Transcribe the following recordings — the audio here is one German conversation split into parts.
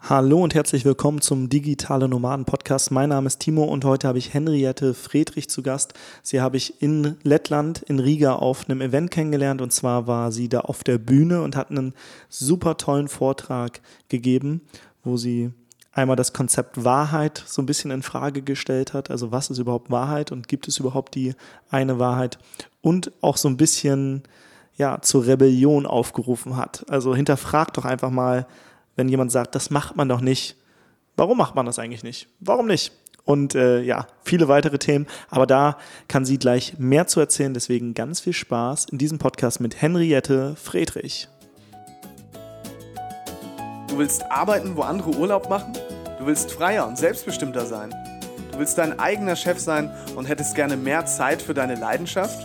Hallo und herzlich willkommen zum Digitale Nomaden Podcast. Mein Name ist Timo und heute habe ich Henriette Friedrich zu Gast. Sie habe ich in Lettland, in Riga, auf einem Event kennengelernt und zwar war sie da auf der Bühne und hat einen super tollen Vortrag gegeben, wo sie einmal das Konzept Wahrheit so ein bisschen in Frage gestellt hat. Also was ist überhaupt Wahrheit und gibt es überhaupt die eine Wahrheit? Und auch so ein bisschen ja, zur Rebellion aufgerufen hat. Also hinterfragt doch einfach mal, wenn jemand sagt, das macht man doch nicht. Warum macht man das eigentlich nicht? Warum nicht? Und äh, ja, viele weitere Themen. Aber da kann sie gleich mehr zu erzählen. Deswegen ganz viel Spaß in diesem Podcast mit Henriette Friedrich. Du willst arbeiten, wo andere Urlaub machen? Du willst freier und selbstbestimmter sein? Du willst dein eigener Chef sein und hättest gerne mehr Zeit für deine Leidenschaft?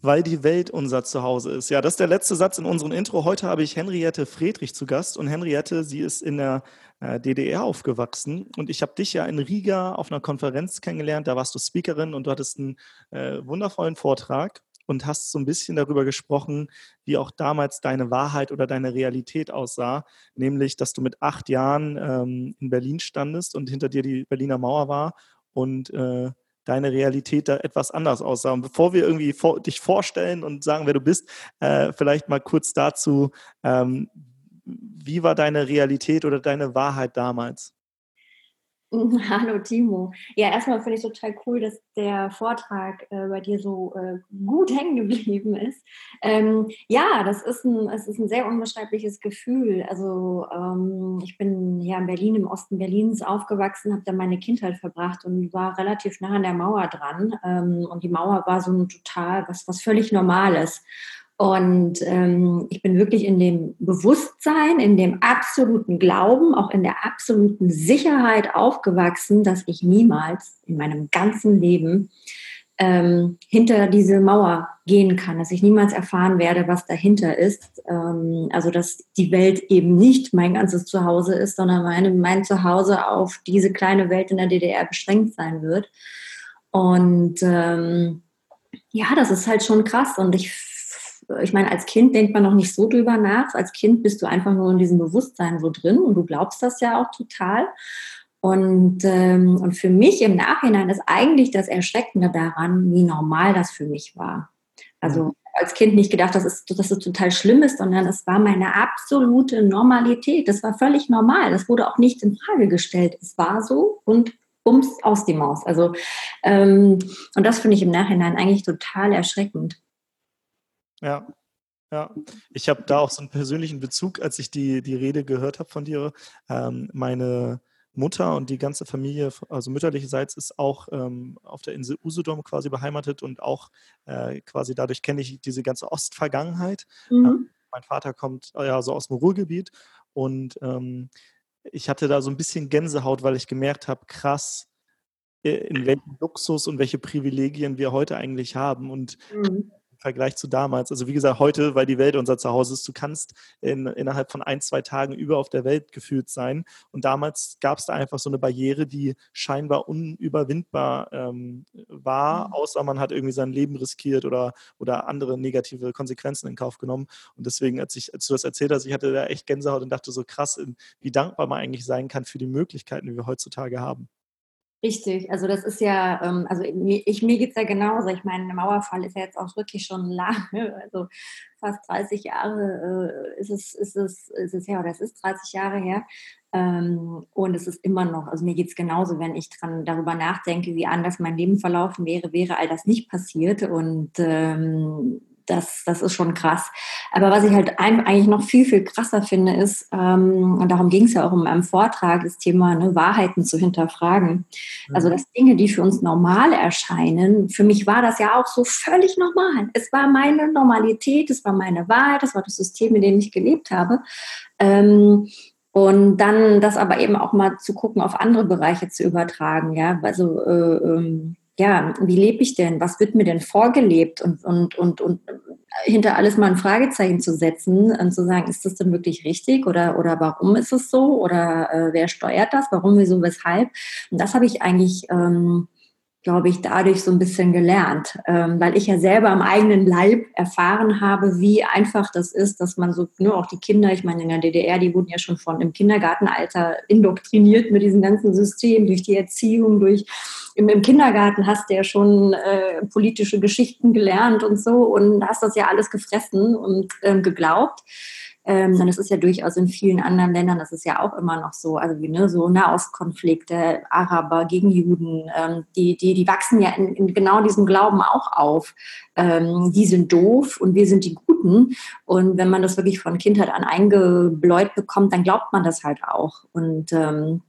weil die Welt unser Zuhause ist. Ja, das ist der letzte Satz in unserem Intro. Heute habe ich Henriette Friedrich zu Gast und Henriette, sie ist in der äh, DDR aufgewachsen und ich habe dich ja in Riga auf einer Konferenz kennengelernt. Da warst du Speakerin und du hattest einen äh, wundervollen Vortrag und hast so ein bisschen darüber gesprochen, wie auch damals deine Wahrheit oder deine Realität aussah, nämlich, dass du mit acht Jahren ähm, in Berlin standest und hinter dir die Berliner Mauer war und äh, deine Realität da etwas anders aussah. Und bevor wir irgendwie vor, dich vorstellen und sagen, wer du bist, äh, vielleicht mal kurz dazu, ähm, wie war deine Realität oder deine Wahrheit damals? Hallo Timo. Ja, erstmal finde ich total cool, dass der Vortrag äh, bei dir so äh, gut hängen geblieben ist. Ähm, ja, das ist ein, es ist ein sehr unbeschreibliches Gefühl. Also ähm, ich bin ja in Berlin, im Osten Berlins aufgewachsen, habe da meine Kindheit verbracht und war relativ nah an der Mauer dran. Ähm, und die Mauer war so ein total, was, was völlig Normales. Und ähm, ich bin wirklich in dem Bewusstsein, in dem absoluten Glauben, auch in der absoluten Sicherheit aufgewachsen, dass ich niemals in meinem ganzen Leben ähm, hinter diese Mauer gehen kann, dass ich niemals erfahren werde, was dahinter ist. Ähm, also dass die Welt eben nicht mein ganzes Zuhause ist, sondern meine, mein Zuhause auf diese kleine Welt in der DDR beschränkt sein wird. Und ähm, ja, das ist halt schon krass. Und ich ich meine, als Kind denkt man noch nicht so drüber nach. Als Kind bist du einfach nur in diesem Bewusstsein so drin und du glaubst das ja auch total. Und, ähm, und für mich im Nachhinein ist eigentlich das Erschreckende daran, wie normal das für mich war. Also mhm. als Kind nicht gedacht, dass es, dass es total schlimm ist, sondern es war meine absolute Normalität. Das war völlig normal. Das wurde auch nicht in Frage gestellt. Es war so und bums aus die Maus. Also ähm, und das finde ich im Nachhinein eigentlich total erschreckend. Ja, ja, ich habe da auch so einen persönlichen Bezug, als ich die, die Rede gehört habe von dir. Ähm, meine Mutter und die ganze Familie, also mütterlicherseits, ist auch ähm, auf der Insel Usedom quasi beheimatet und auch äh, quasi dadurch kenne ich diese ganze Ostvergangenheit. Mhm. Ähm, mein Vater kommt äh, ja so aus dem Ruhrgebiet und ähm, ich hatte da so ein bisschen Gänsehaut, weil ich gemerkt habe, krass, äh, in welchem Luxus und welche Privilegien wir heute eigentlich haben. Und mhm. Vergleich zu damals. Also wie gesagt, heute, weil die Welt unser Zuhause ist, du kannst in, innerhalb von ein, zwei Tagen über auf der Welt gefühlt sein. Und damals gab es da einfach so eine Barriere, die scheinbar unüberwindbar ähm, war, mhm. außer man hat irgendwie sein Leben riskiert oder, oder andere negative Konsequenzen in Kauf genommen. Und deswegen, als, ich, als du das erzählt hast, ich hatte da echt Gänsehaut und dachte so krass, wie dankbar man eigentlich sein kann für die Möglichkeiten, die wir heutzutage haben. Richtig, also das ist ja, ähm, also ich, mir geht es ja genauso. Ich meine, der Mauerfall ist ja jetzt auch wirklich schon lange, also fast 30 Jahre äh, ist, es, ist, es, ist es her, oder es ist 30 Jahre her. Ähm, und es ist immer noch, also mir geht es genauso, wenn ich dran darüber nachdenke, wie anders mein Leben verlaufen wäre, wäre all das nicht passiert. Und ähm, das, das ist schon krass. Aber was ich halt eigentlich noch viel, viel krasser finde, ist, ähm, und darum ging es ja auch in meinem Vortrag, das Thema ne, Wahrheiten zu hinterfragen. Mhm. Also, dass Dinge, die für uns normal erscheinen, für mich war das ja auch so völlig normal. Es war meine Normalität, es war meine Wahrheit, das war das System, in dem ich gelebt habe. Ähm, und dann das aber eben auch mal zu gucken, auf andere Bereiche zu übertragen, ja, also äh, ähm, ja, wie lebe ich denn? Was wird mir denn vorgelebt? Und, und, und, und hinter alles mal ein Fragezeichen zu setzen und zu sagen, ist das denn wirklich richtig oder, oder warum ist es so oder äh, wer steuert das, warum, wieso, weshalb? Und das habe ich eigentlich ähm, glaube ich, dadurch so ein bisschen gelernt, ähm, weil ich ja selber am eigenen Leib erfahren habe, wie einfach das ist, dass man so, nur auch die Kinder, ich meine, in der DDR, die wurden ja schon von im Kindergartenalter indoktriniert mit diesem ganzen System, durch die Erziehung, durch im, im Kindergarten hast du ja schon äh, politische Geschichten gelernt und so und hast das ja alles gefressen und ähm, geglaubt. Ähm, das ist ja durchaus in vielen anderen Ländern, das ist ja auch immer noch so, also wie ne, so Nahostkonflikte, Araber gegen Juden, ähm, die, die, die wachsen ja in, in genau diesem Glauben auch auf. Ähm, die sind doof und wir sind die Guten. Und wenn man das wirklich von Kindheit an eingebläut bekommt, dann glaubt man das halt auch. Und ähm,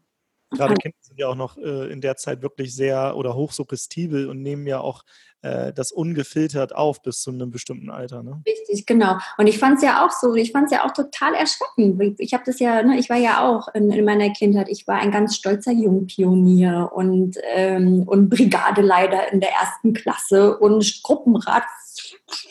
Gerade Kinder ja auch noch äh, in der Zeit wirklich sehr oder hochsuggestibel und nehmen ja auch äh, das ungefiltert auf bis zu einem bestimmten Alter. Ne? Richtig, genau. Und ich fand es ja auch so, ich fand es ja auch total erschreckend. Ich habe das ja, ne, ich war ja auch in, in, meiner Kindheit, ich war ein ganz stolzer Jungpionier und, ähm, und Brigadeleiter in der ersten Klasse und Gruppenrat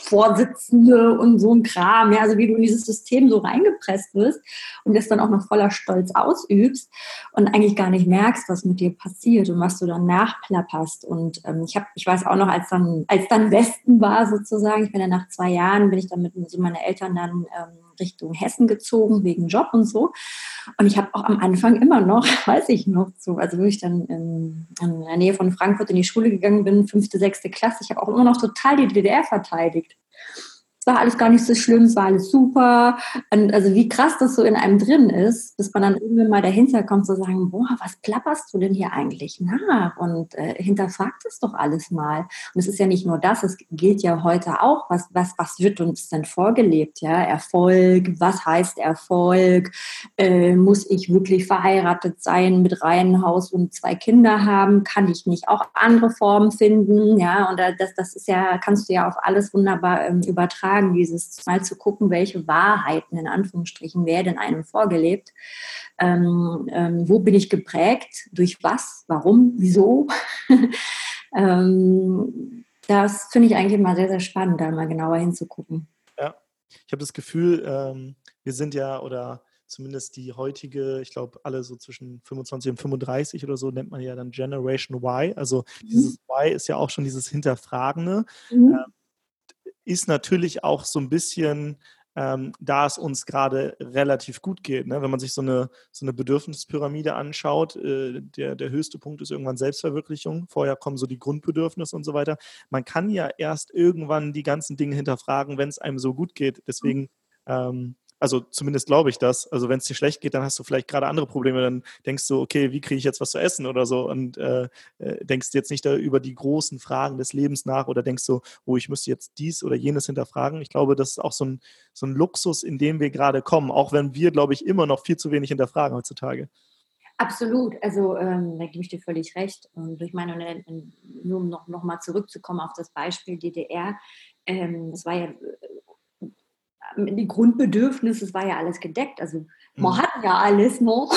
Vorsitzende und so ein Kram, ja, also wie du in dieses System so reingepresst wirst und das dann auch noch voller Stolz ausübst und eigentlich gar nicht merkst, was mit dir passiert und was du dann nachplapperst. Und ähm, ich habe, ich weiß auch noch, als dann, als dann Westen war sozusagen, ich bin ja nach zwei Jahren, bin ich dann mit so meine Eltern dann ähm, Richtung Hessen gezogen, wegen Job und so. Und ich habe auch am Anfang immer noch, weiß ich noch, so, also wo ich dann in, in, der Nähe von Frankfurt in die Schule gegangen bin, fünfte, sechste Klasse, ich habe auch immer noch total die DDR verteidigt war alles gar nicht so schlimm, es war alles super. Und also wie krass das so in einem drin ist, bis man dann irgendwann mal dahinter kommt zu sagen, boah, was plapperst du denn hier eigentlich nach? Und äh, hinterfragt es doch alles mal. Und es ist ja nicht nur das, es gilt ja heute auch, was, was, was wird uns denn vorgelebt? Ja, Erfolg, was heißt Erfolg? Äh, muss ich wirklich verheiratet sein, mit reinem Haus und zwei Kinder haben? Kann ich nicht auch andere Formen finden? Ja, und das, das ist ja, kannst du ja auf alles wunderbar ähm, übertragen hinterfragen, dieses mal zu gucken, welche Wahrheiten in Anführungsstrichen werden einem vorgelebt. Ähm, ähm, wo bin ich geprägt? Durch was? Warum? Wieso? ähm, das finde ich eigentlich immer sehr, sehr spannend, da mal genauer hinzugucken. Ja, ich habe das Gefühl, ähm, wir sind ja oder zumindest die heutige, ich glaube, alle so zwischen 25 und 35 oder so nennt man ja dann Generation Y. Also mhm. dieses Y ist ja auch schon dieses Hinterfragende. Mhm. Ähm, ist natürlich auch so ein bisschen, ähm, da es uns gerade relativ gut geht. Ne? Wenn man sich so eine, so eine Bedürfnispyramide anschaut, äh, der, der höchste Punkt ist irgendwann Selbstverwirklichung. Vorher kommen so die Grundbedürfnisse und so weiter. Man kann ja erst irgendwann die ganzen Dinge hinterfragen, wenn es einem so gut geht. Deswegen ähm, also zumindest glaube ich das. Also wenn es dir schlecht geht, dann hast du vielleicht gerade andere Probleme. Dann denkst du, okay, wie kriege ich jetzt was zu essen oder so und äh, äh, denkst jetzt nicht da über die großen Fragen des Lebens nach oder denkst so, oh, ich müsste jetzt dies oder jenes hinterfragen. Ich glaube, das ist auch so ein, so ein Luxus, in dem wir gerade kommen, auch wenn wir, glaube ich, immer noch viel zu wenig hinterfragen heutzutage. Absolut, also ähm, da gebe ich dir völlig recht. Und ich meine, nur um noch, noch mal zurückzukommen auf das Beispiel DDR, ähm, das war ja die Grundbedürfnisse, es war ja alles gedeckt. Also man mhm. hat ja alles noch.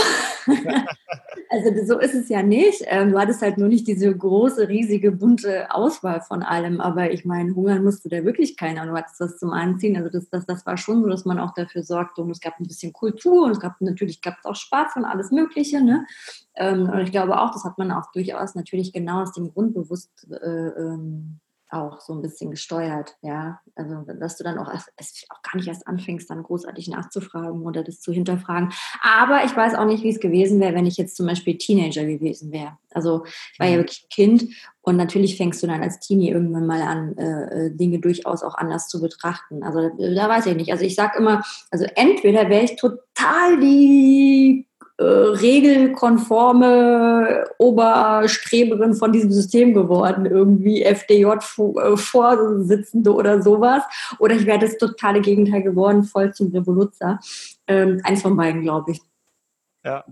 also so ist es ja nicht. Ähm, du hattest halt nur nicht diese große, riesige, bunte Auswahl von allem. Aber ich meine, hungern musste da wirklich keiner. Du hattest das zum Anziehen. Also das, das, das war schon so, dass man auch dafür sorgt. Und es gab ein bisschen Kultur und es gab natürlich gab es auch Spaß und alles Mögliche. Ne? Ähm, und ich glaube auch, das hat man auch durchaus natürlich genau aus dem Grund bewusst äh, ähm, auch so ein bisschen gesteuert, ja. Also, dass du dann auch, auch gar nicht erst anfängst, dann großartig nachzufragen oder das zu hinterfragen. Aber ich weiß auch nicht, wie es gewesen wäre, wenn ich jetzt zum Beispiel Teenager gewesen wäre. Also, ich war ja mhm. wirklich Kind und natürlich fängst du dann als Teenie irgendwann mal an, äh, äh Dinge durchaus auch anders zu betrachten. Also, da weiß ich nicht. Also, ich sage immer, also entweder wäre ich total die äh, regelkonforme Oberstreberin von diesem System geworden, irgendwie FDJ-Vorsitzende äh, oder sowas. Oder ich wäre das totale Gegenteil geworden, voll zum Revoluzer. Ähm, eins von beiden, glaube ich. Ja,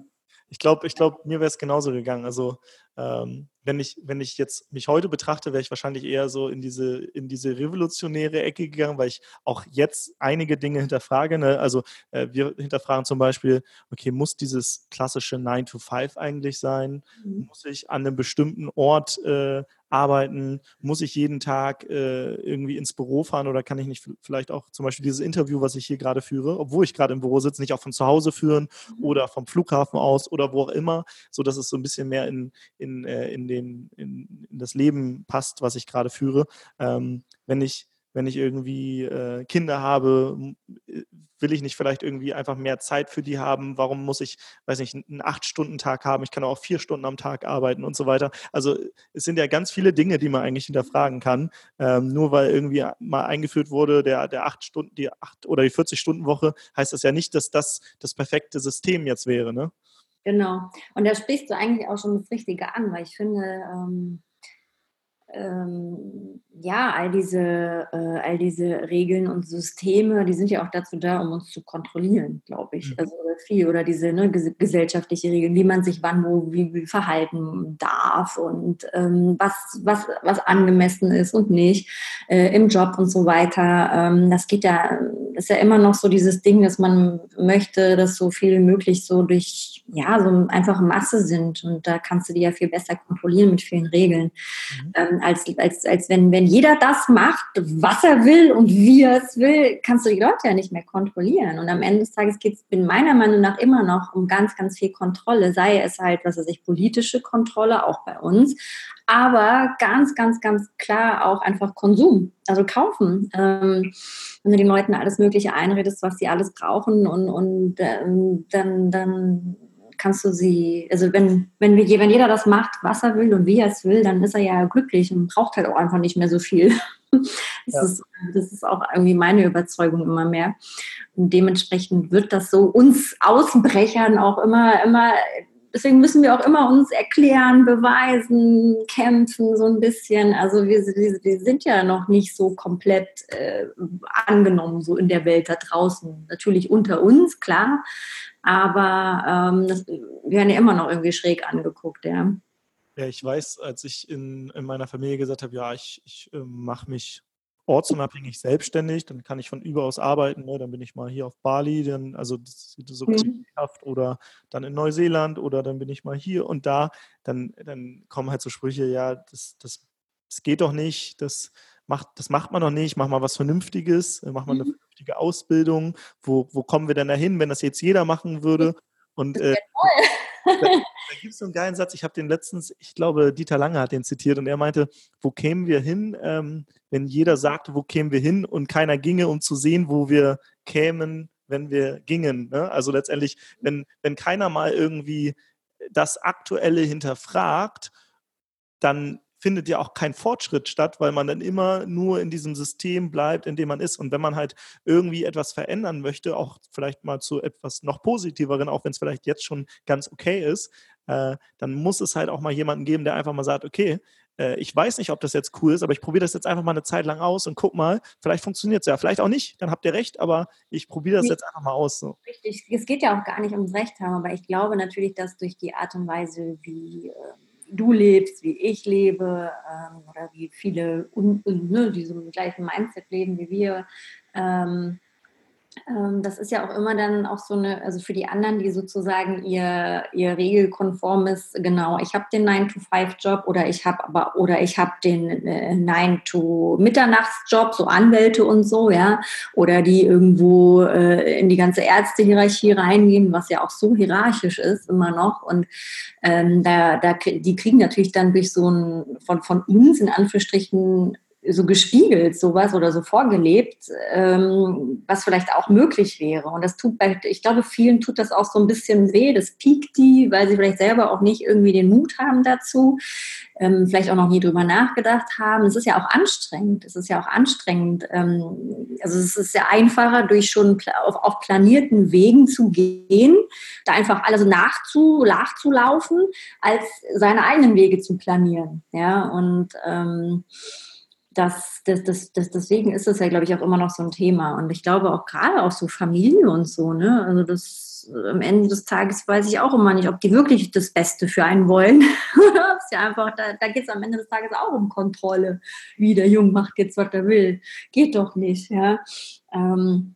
ich glaube, ich glaub, mir wäre es genauso gegangen. Also ähm, wenn ich, wenn ich jetzt mich heute betrachte, wäre ich wahrscheinlich eher so in diese, in diese revolutionäre Ecke gegangen, weil ich auch jetzt einige Dinge hinterfrage. Ne? Also äh, wir hinterfragen zum Beispiel, okay, muss dieses klassische 9 to 5 eigentlich sein? Mhm. Muss ich an einem bestimmten Ort äh, arbeiten? Muss ich jeden Tag äh, irgendwie ins Büro fahren oder kann ich nicht vielleicht auch zum Beispiel dieses Interview, was ich hier gerade führe, obwohl ich gerade im Büro sitze, nicht auch von zu Hause führen mhm. oder vom Flughafen aus oder wo auch immer, so dass es so ein bisschen mehr in, in, äh, in, den, in, in das Leben passt, was ich gerade führe. Ähm, wenn ich wenn ich irgendwie äh, Kinder habe, äh, will ich nicht vielleicht irgendwie einfach mehr Zeit für die haben? Warum muss ich, weiß nicht, einen Acht-Stunden-Tag haben? Ich kann auch vier Stunden am Tag arbeiten und so weiter. Also es sind ja ganz viele Dinge, die man eigentlich hinterfragen kann. Ähm, nur weil irgendwie mal eingeführt wurde, der, der acht Stunden, die acht oder die 40-Stunden-Woche, heißt das ja nicht, dass das das perfekte System jetzt wäre, ne? Genau. Und da sprichst du eigentlich auch schon das Richtige an, weil ich finde, ähm ähm, ja, all diese, äh, all diese Regeln und Systeme, die sind ja auch dazu da, um uns zu kontrollieren, glaube ich. Mhm. Also viel oder diese ne, gesellschaftliche Regeln, wie man sich wann wo wie, wie verhalten darf und ähm, was, was, was angemessen ist und nicht äh, im Job und so weiter. Ähm, das geht ja, ist ja immer noch so dieses Ding, dass man möchte, dass so viel möglich so durch ja, so einfache Masse sind und da kannst du die ja viel besser kontrollieren mit vielen Regeln. Mhm. Ähm, als, als, als wenn, wenn jeder das macht, was er will und wie er es will, kannst du die Leute ja nicht mehr kontrollieren. Und am Ende des Tages geht es meiner Meinung nach immer noch um ganz, ganz viel Kontrolle, sei es halt, was weiß ich, politische Kontrolle, auch bei uns, aber ganz, ganz, ganz klar auch einfach Konsum, also kaufen. Ähm, wenn du den Leuten alles Mögliche einredest, was sie alles brauchen und, und ähm, dann, dann kannst du sie, also wenn, wenn, wir, wenn jeder das macht, was er will und wie er es will, dann ist er ja glücklich und braucht halt auch einfach nicht mehr so viel. Das, ja. ist, das ist auch irgendwie meine Überzeugung immer mehr. Und dementsprechend wird das so uns Außenbrechern auch immer, immer, deswegen müssen wir auch immer uns erklären, beweisen, kämpfen so ein bisschen. Also wir, wir sind ja noch nicht so komplett äh, angenommen, so in der Welt da draußen. Natürlich unter uns, klar, aber ähm, das, wir werden ja immer noch irgendwie schräg angeguckt, ja. Ja, ich weiß, als ich in, in meiner Familie gesagt habe, ja, ich, ich äh, mache mich ortsunabhängig selbstständig, dann kann ich von überaus arbeiten, ne? dann bin ich mal hier auf Bali, dann, also so mhm. oder dann in Neuseeland oder dann bin ich mal hier und da, dann, dann kommen halt so Sprüche, ja, das, das, das geht doch nicht, das macht, das macht man doch nicht, mach mal was Vernünftiges, mach mal eine mhm vernünftige Ausbildung? Wo, wo kommen wir denn dahin, wenn das jetzt jeder machen würde? Und äh, da, da gibt es so einen geilen Satz, ich habe den letztens, ich glaube, Dieter Lange hat den zitiert und er meinte, wo kämen wir hin, ähm, wenn jeder sagte, wo kämen wir hin und keiner ginge, um zu sehen, wo wir kämen, wenn wir gingen. Ne? Also letztendlich, wenn, wenn keiner mal irgendwie das Aktuelle hinterfragt, dann findet ja auch kein Fortschritt statt, weil man dann immer nur in diesem System bleibt, in dem man ist. Und wenn man halt irgendwie etwas verändern möchte, auch vielleicht mal zu etwas noch positiveren, auch wenn es vielleicht jetzt schon ganz okay ist, äh, dann muss es halt auch mal jemanden geben, der einfach mal sagt, okay, äh, ich weiß nicht, ob das jetzt cool ist, aber ich probiere das jetzt einfach mal eine Zeit lang aus und guck mal, vielleicht funktioniert es ja, vielleicht auch nicht, dann habt ihr recht, aber ich probiere das jetzt einfach mal aus. So. Richtig, es geht ja auch gar nicht ums Recht haben, aber ich glaube natürlich, dass durch die Art und Weise, wie äh, du lebst, wie ich lebe ähm, oder wie viele un, ne, die so im gleichen Mindset leben wie wir, ähm, das ist ja auch immer dann auch so eine, also für die anderen, die sozusagen ihr, ihr regelkonformes, genau, ich habe den 9-to-5-Job oder ich habe aber, oder ich habe den äh, 9-to-Mitternachtsjob, so Anwälte und so, ja, oder die irgendwo äh, in die ganze Ärztehierarchie reingehen, was ja auch so hierarchisch ist, immer noch. Und ähm, da, da, die kriegen natürlich dann durch so ein, von, von uns in Anführungsstrichen so gespiegelt, sowas oder so vorgelebt, ähm, was vielleicht auch möglich wäre. Und das tut bei, ich glaube, vielen tut das auch so ein bisschen weh, das piekt die, weil sie vielleicht selber auch nicht irgendwie den Mut haben dazu, ähm, vielleicht auch noch nie drüber nachgedacht haben. Es ist ja auch anstrengend, es ist ja auch anstrengend. Ähm, also es ist ja einfacher, durch schon auf, auf planierten Wegen zu gehen, da einfach alles nachzu, nachzulaufen, als seine eigenen Wege zu planieren. Ja, und ähm, das, das, das, das, deswegen ist das ja, glaube ich, auch immer noch so ein Thema. Und ich glaube auch gerade auch so Familie und so, ne? Also das am Ende des Tages weiß ich auch immer nicht, ob die wirklich das Beste für einen wollen. ist ja einfach, da, da geht es am Ende des Tages auch um Kontrolle. Wie der Junge macht jetzt, was er will. Geht doch nicht, ja. Ähm,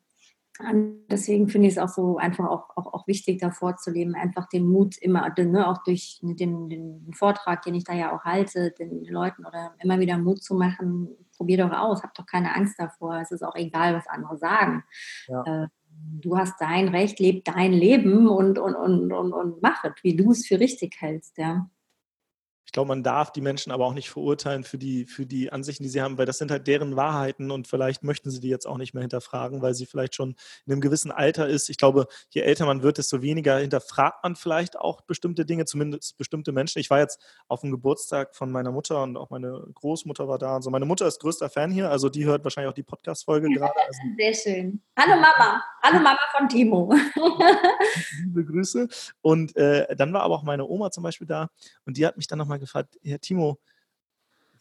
Und deswegen finde ich es auch so einfach auch, auch, auch wichtig, davor zu leben, einfach den Mut immer, ne, auch durch den, den Vortrag, den ich da ja auch halte, den Leuten oder immer wieder Mut zu machen, probier doch aus, hab doch keine Angst davor. Es ist auch egal, was andere sagen. Ja. Äh, du hast dein Recht, leb dein Leben und, und, und, und, und mach es, wie du es für richtig hältst. Ja. Ich glaube, man darf die Menschen aber auch nicht verurteilen für die, für die Ansichten, die sie haben, weil das sind halt deren Wahrheiten und vielleicht möchten sie die jetzt auch nicht mehr hinterfragen, weil sie vielleicht schon in einem gewissen Alter ist. Ich glaube, je älter man wird, desto weniger hinterfragt man vielleicht auch bestimmte Dinge, zumindest bestimmte Menschen. Ich war jetzt auf dem Geburtstag von meiner Mutter und auch meine Großmutter war da. Also meine Mutter ist größter Fan hier, also die hört wahrscheinlich auch die Podcast-Folge gerade. Also Sehr schön. Hallo Mama, hallo Mama von Timo. Liebe Grüße. Und äh, dann war aber auch meine Oma zum Beispiel da und die hat mich dann nochmal gefragt, Herr Timo,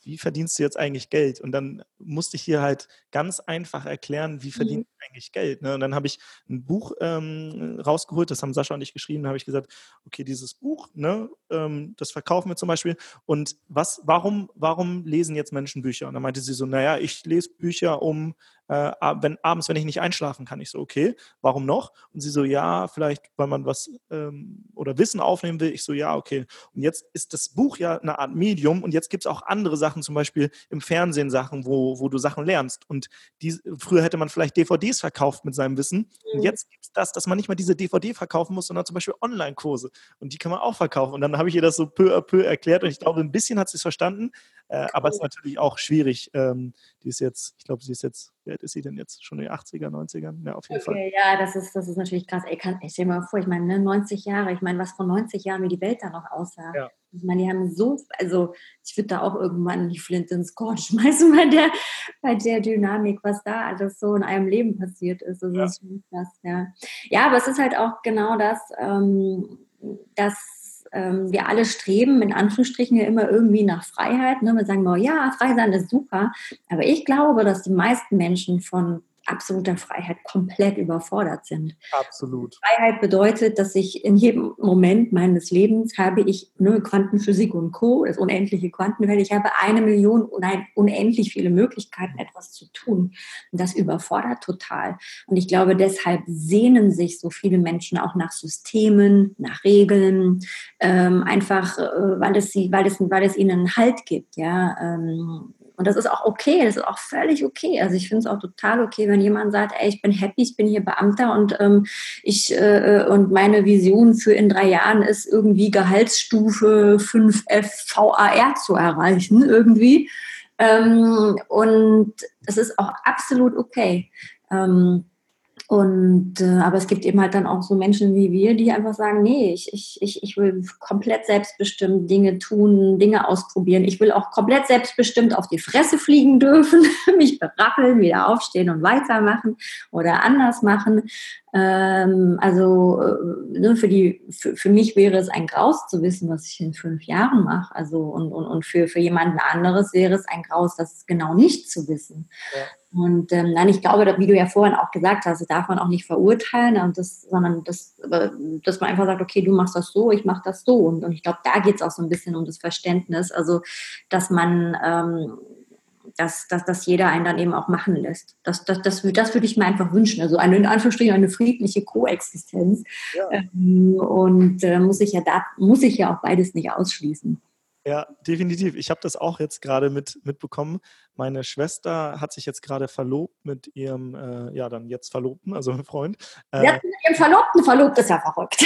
wie verdienst du jetzt eigentlich Geld? Und dann musste ich hier halt ganz einfach erklären, wie verdient mhm. Eigentlich Geld. Ne? Und dann habe ich ein Buch ähm, rausgeholt, das haben Sascha und ich geschrieben, habe ich gesagt, okay, dieses Buch, ne, ähm, das verkaufen wir zum Beispiel. Und was, warum, warum lesen jetzt Menschen Bücher? Und dann meinte sie so, naja, ich lese Bücher, um äh, wenn, abends, wenn ich nicht einschlafen kann. Ich so, okay, warum noch? Und sie so, ja, vielleicht, weil man was ähm, oder Wissen aufnehmen will. Ich so, ja, okay. Und jetzt ist das Buch ja eine Art Medium und jetzt gibt es auch andere Sachen, zum Beispiel im Fernsehen Sachen, wo, wo du Sachen lernst. Und die, früher hätte man vielleicht DVDs verkauft mit seinem Wissen. Mhm. Und jetzt gibt es das, dass man nicht mal diese DVD verkaufen muss, sondern zum Beispiel Online-Kurse. Und die kann man auch verkaufen. Und dann habe ich ihr das so peu à peu erklärt und ich glaube, ein bisschen hat sie es verstanden. Äh, aber es ist natürlich auch schwierig. Ähm, die ist jetzt, ich glaube, sie ist jetzt, wie alt ist sie denn jetzt? Schon in den 80er, 90ern? Ja, auf jeden okay, Fall. Ja, das ist, das ist natürlich krass. Ey, kann, ich stell dir mal vor, ich meine, ne, 90 Jahre, ich meine, was vor 90 Jahren, wie die Welt da noch aussah. Ja. Ich meine, die haben so, also ich würde da auch irgendwann die Flinte ins Korn schmeißen bei der, bei der Dynamik, was da alles so in einem Leben passiert ist. Also ja. Das ist schon krass, ja. Ja, aber es ist halt auch genau das, ähm, dass ähm, wir alle streben in Anführungsstrichen ja immer irgendwie nach Freiheit. Ne? Wir sagen mal, ja, frei sein ist super. Aber ich glaube, dass die meisten Menschen von absoluter Freiheit komplett überfordert sind. Absolut. Freiheit bedeutet, dass ich in jedem Moment meines Lebens habe ich ne, Quantenphysik und Co., das unendliche Quantenfeld, ich habe eine Million, nein, unendlich viele Möglichkeiten, etwas zu tun. Und das überfordert total. Und ich glaube, deshalb sehnen sich so viele Menschen auch nach Systemen, nach Regeln, ähm, einfach, äh, weil, es sie, weil, es, weil es ihnen einen Halt gibt. Ja? Ähm, und das ist auch okay, das ist auch völlig okay. Also ich finde es auch total okay, wenn jemand sagt, ey, ich bin happy, ich bin hier Beamter und ähm, ich äh, und meine Vision für in drei Jahren ist irgendwie Gehaltsstufe 5F VAR zu erreichen, irgendwie. Ähm, und das ist auch absolut okay. Ähm, und äh, aber es gibt eben halt dann auch so Menschen wie wir, die einfach sagen, nee, ich, ich, ich, will komplett selbstbestimmt Dinge tun, Dinge ausprobieren. Ich will auch komplett selbstbestimmt auf die Fresse fliegen dürfen, mich berappeln, wieder aufstehen und weitermachen oder anders machen. Ähm, also äh, ne, für, die, für, für mich wäre es ein Graus zu wissen, was ich in fünf Jahren mache. Also und, und, und für, für jemanden anderes wäre es ein Graus, das genau nicht zu wissen. Und ähm, nein, ich glaube, wie du ja vorhin auch gesagt hast, darf man auch nicht verurteilen, und das, sondern das, dass man einfach sagt, okay, du machst das so, ich mache das so. Und, und ich glaube, da geht es auch so ein bisschen um das Verständnis, also dass man, ähm, dass, dass, dass jeder einen dann eben auch machen lässt. Das, das, das, das würde ich mir einfach wünschen. Also eine, in Anführungsstrichen eine friedliche Koexistenz. Ja. Ähm, und äh, muss ich ja da, muss ich ja auch beides nicht ausschließen. Ja, definitiv. Ich habe das auch jetzt gerade mit, mitbekommen. Meine Schwester hat sich jetzt gerade verlobt mit ihrem, äh, ja, dann jetzt Verlobten, also mit Freund. Äh, ja, mit ihrem Verlobten verlobt, ist ja verrückt.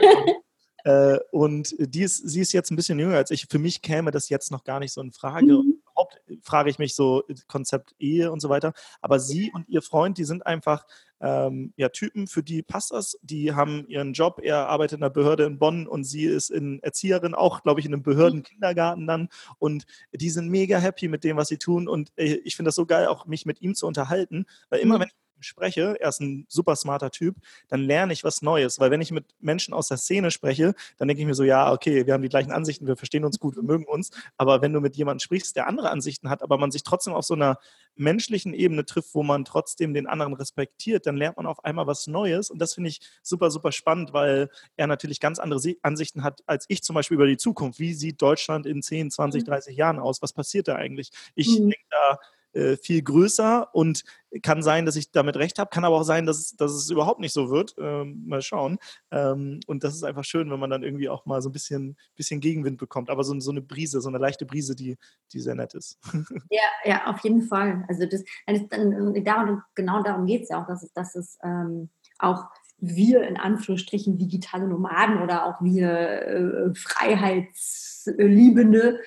äh, und die ist, sie ist jetzt ein bisschen jünger als ich. Für mich käme das jetzt noch gar nicht so in Frage. Mhm überhaupt frage ich mich so Konzept Ehe und so weiter. Aber sie und ihr Freund, die sind einfach ähm, ja, Typen, für die passt das. Die haben ihren Job. Er arbeitet in einer Behörde in Bonn und sie ist in Erzieherin, auch, glaube ich, in einem Behördenkindergarten dann. Und die sind mega happy mit dem, was sie tun. Und äh, ich finde das so geil, auch mich mit ihm zu unterhalten, weil immer, mhm. wenn ich spreche, er ist ein super smarter Typ, dann lerne ich was Neues. Weil wenn ich mit Menschen aus der Szene spreche, dann denke ich mir so, ja, okay, wir haben die gleichen Ansichten, wir verstehen uns gut, wir mögen uns. Aber wenn du mit jemandem sprichst, der andere Ansichten hat, aber man sich trotzdem auf so einer menschlichen Ebene trifft, wo man trotzdem den anderen respektiert, dann lernt man auf einmal was Neues. Und das finde ich super, super spannend, weil er natürlich ganz andere Ansichten hat als ich zum Beispiel über die Zukunft. Wie sieht Deutschland in 10, 20, 30 Jahren aus? Was passiert da eigentlich? Ich mhm. denke da äh, viel größer und kann sein, dass ich damit recht habe, kann aber auch sein, dass, dass es überhaupt nicht so wird. Ähm, mal schauen. Ähm, und das ist einfach schön, wenn man dann irgendwie auch mal so ein bisschen, bisschen Gegenwind bekommt. Aber so, so eine Brise, so eine leichte Brise, die, die sehr nett ist. Ja, ja, auf jeden Fall. Also das, dann, dann, genau darum geht es ja auch, dass es, dass es ähm, auch wir in Anführungsstrichen digitale Nomaden oder auch wir äh, Freiheitsliebende,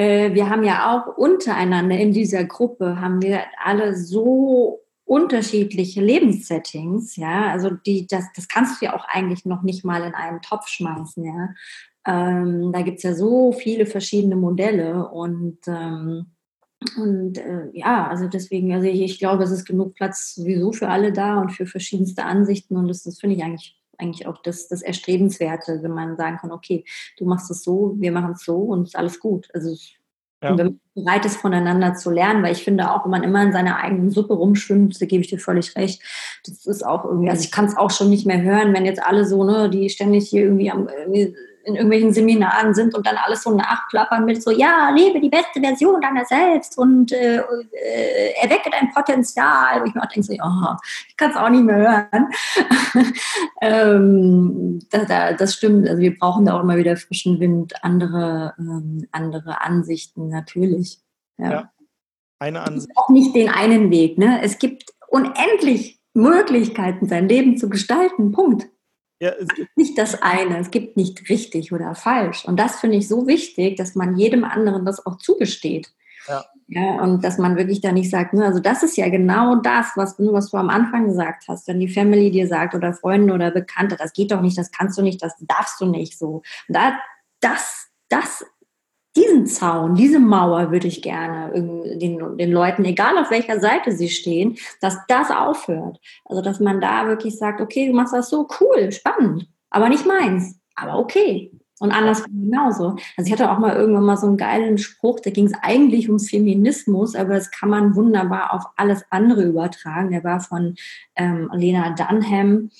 äh, wir haben ja auch untereinander in dieser Gruppe, haben wir alle so unterschiedliche Lebenssettings, ja, also die, das, das kannst du ja auch eigentlich noch nicht mal in einen Topf schmeißen, ja. Ähm, da gibt es ja so viele verschiedene Modelle und ähm, und äh, ja, also deswegen, also ich, ich, glaube, es ist genug Platz sowieso für alle da und für verschiedenste Ansichten. Und das, das finde ich eigentlich, eigentlich auch das, das Erstrebenswerte, wenn man sagen kann, okay, du machst es so, wir machen es so und ist alles gut. Also ja. wenn man bereit ist, voneinander zu lernen, weil ich finde auch, wenn man immer in seiner eigenen Suppe rumschwimmt, da gebe ich dir völlig recht. Das ist auch irgendwie, also ich kann es auch schon nicht mehr hören, wenn jetzt alle so, ne, die ständig hier irgendwie am irgendwie in irgendwelchen Seminaren sind und dann alles so nachplappern mit so, ja, lebe die beste Version deiner selbst und äh, äh, erwecke dein Potenzial. Wo ich mir auch denke, so, oh, ich kann es auch nicht mehr hören. ähm, das, das, stimmt. Also wir brauchen da auch immer wieder frischen Wind, andere, ähm, andere Ansichten natürlich. Ja. ja. Eine Ansicht. Auch nicht den einen Weg. Ne? Es gibt unendlich Möglichkeiten, sein Leben zu gestalten. Punkt. Ja, es gibt nicht das eine, es gibt nicht richtig oder falsch. Und das finde ich so wichtig, dass man jedem anderen das auch zugesteht. Ja. ja. und dass man wirklich da nicht sagt, ne, also das ist ja genau das, was du, was du am Anfang gesagt hast, wenn die Family dir sagt oder Freunde oder Bekannte, das geht doch nicht, das kannst du nicht, das darfst du nicht so. Und da, das, das diesen Zaun, diese Mauer würde ich gerne den, den Leuten, egal auf welcher Seite sie stehen, dass das aufhört. Also, dass man da wirklich sagt, okay, du machst das so cool, spannend, aber nicht meins, aber okay. Und andersrum genauso. Also ich hatte auch mal irgendwann mal so einen geilen Spruch, da ging es eigentlich um Feminismus, aber das kann man wunderbar auf alles andere übertragen. Der war von ähm, Lena Dunham,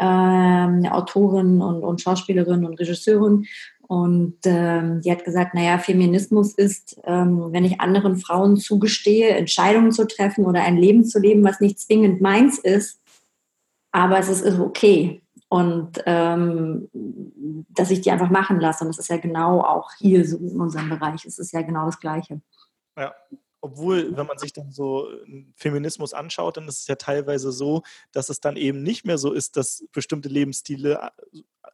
ähm, Autorin und, und Schauspielerin und Regisseurin. Und ähm, die hat gesagt, naja, Feminismus ist, ähm, wenn ich anderen Frauen zugestehe, Entscheidungen zu treffen oder ein Leben zu leben, was nicht zwingend meins ist, aber es ist, ist okay. Und ähm, dass ich die einfach machen lasse. Und das ist ja genau auch hier so in unserem Bereich. Es ist ja genau das Gleiche. Ja, obwohl, wenn man sich dann so Feminismus anschaut, dann ist es ja teilweise so, dass es dann eben nicht mehr so ist, dass bestimmte Lebensstile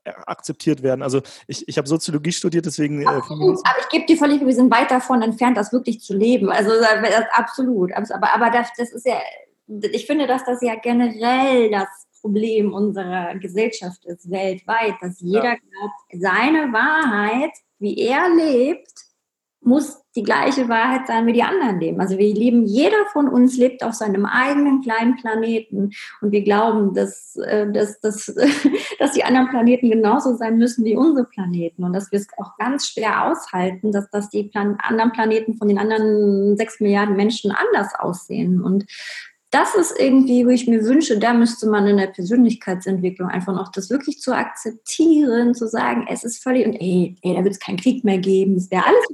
akzeptiert werden. Also ich, ich habe Soziologie studiert, deswegen. Äh, absolut, aber ich gebe dir völlig, wir sind weit davon entfernt, das wirklich zu leben. Also das, absolut. Aber, aber das, das ist ja, ich finde, dass das ja generell das Problem unserer Gesellschaft ist, weltweit, dass jeder ja. glaubt, seine Wahrheit, wie er lebt, muss die gleiche Wahrheit sein, wie die anderen leben. Also wir leben, jeder von uns lebt auf seinem eigenen kleinen Planeten und wir glauben, dass, äh, dass, dass, dass die anderen Planeten genauso sein müssen wie unsere Planeten und dass wir es auch ganz schwer aushalten, dass, dass die Plan anderen Planeten von den anderen sechs Milliarden Menschen anders aussehen. Und das ist irgendwie, wo ich mir wünsche, da müsste man in der Persönlichkeitsentwicklung einfach noch das wirklich zu akzeptieren, zu sagen, es ist völlig, und ey, ey da wird es keinen Krieg mehr geben, es wäre alles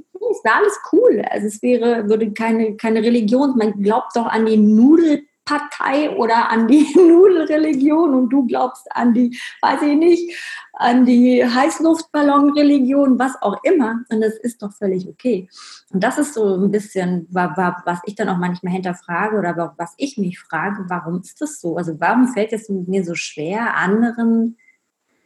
wäre alles cool. Also es wäre, würde keine, keine Religion, man glaubt doch an die Nudel Partei oder an die Nudelreligion und du glaubst an die, weiß ich nicht, an die Heißluftballonreligion, was auch immer. Und das ist doch völlig okay. Und das ist so ein bisschen, was ich dann auch manchmal hinterfrage oder was ich mich frage, warum ist das so? Also warum fällt es mir so schwer, anderen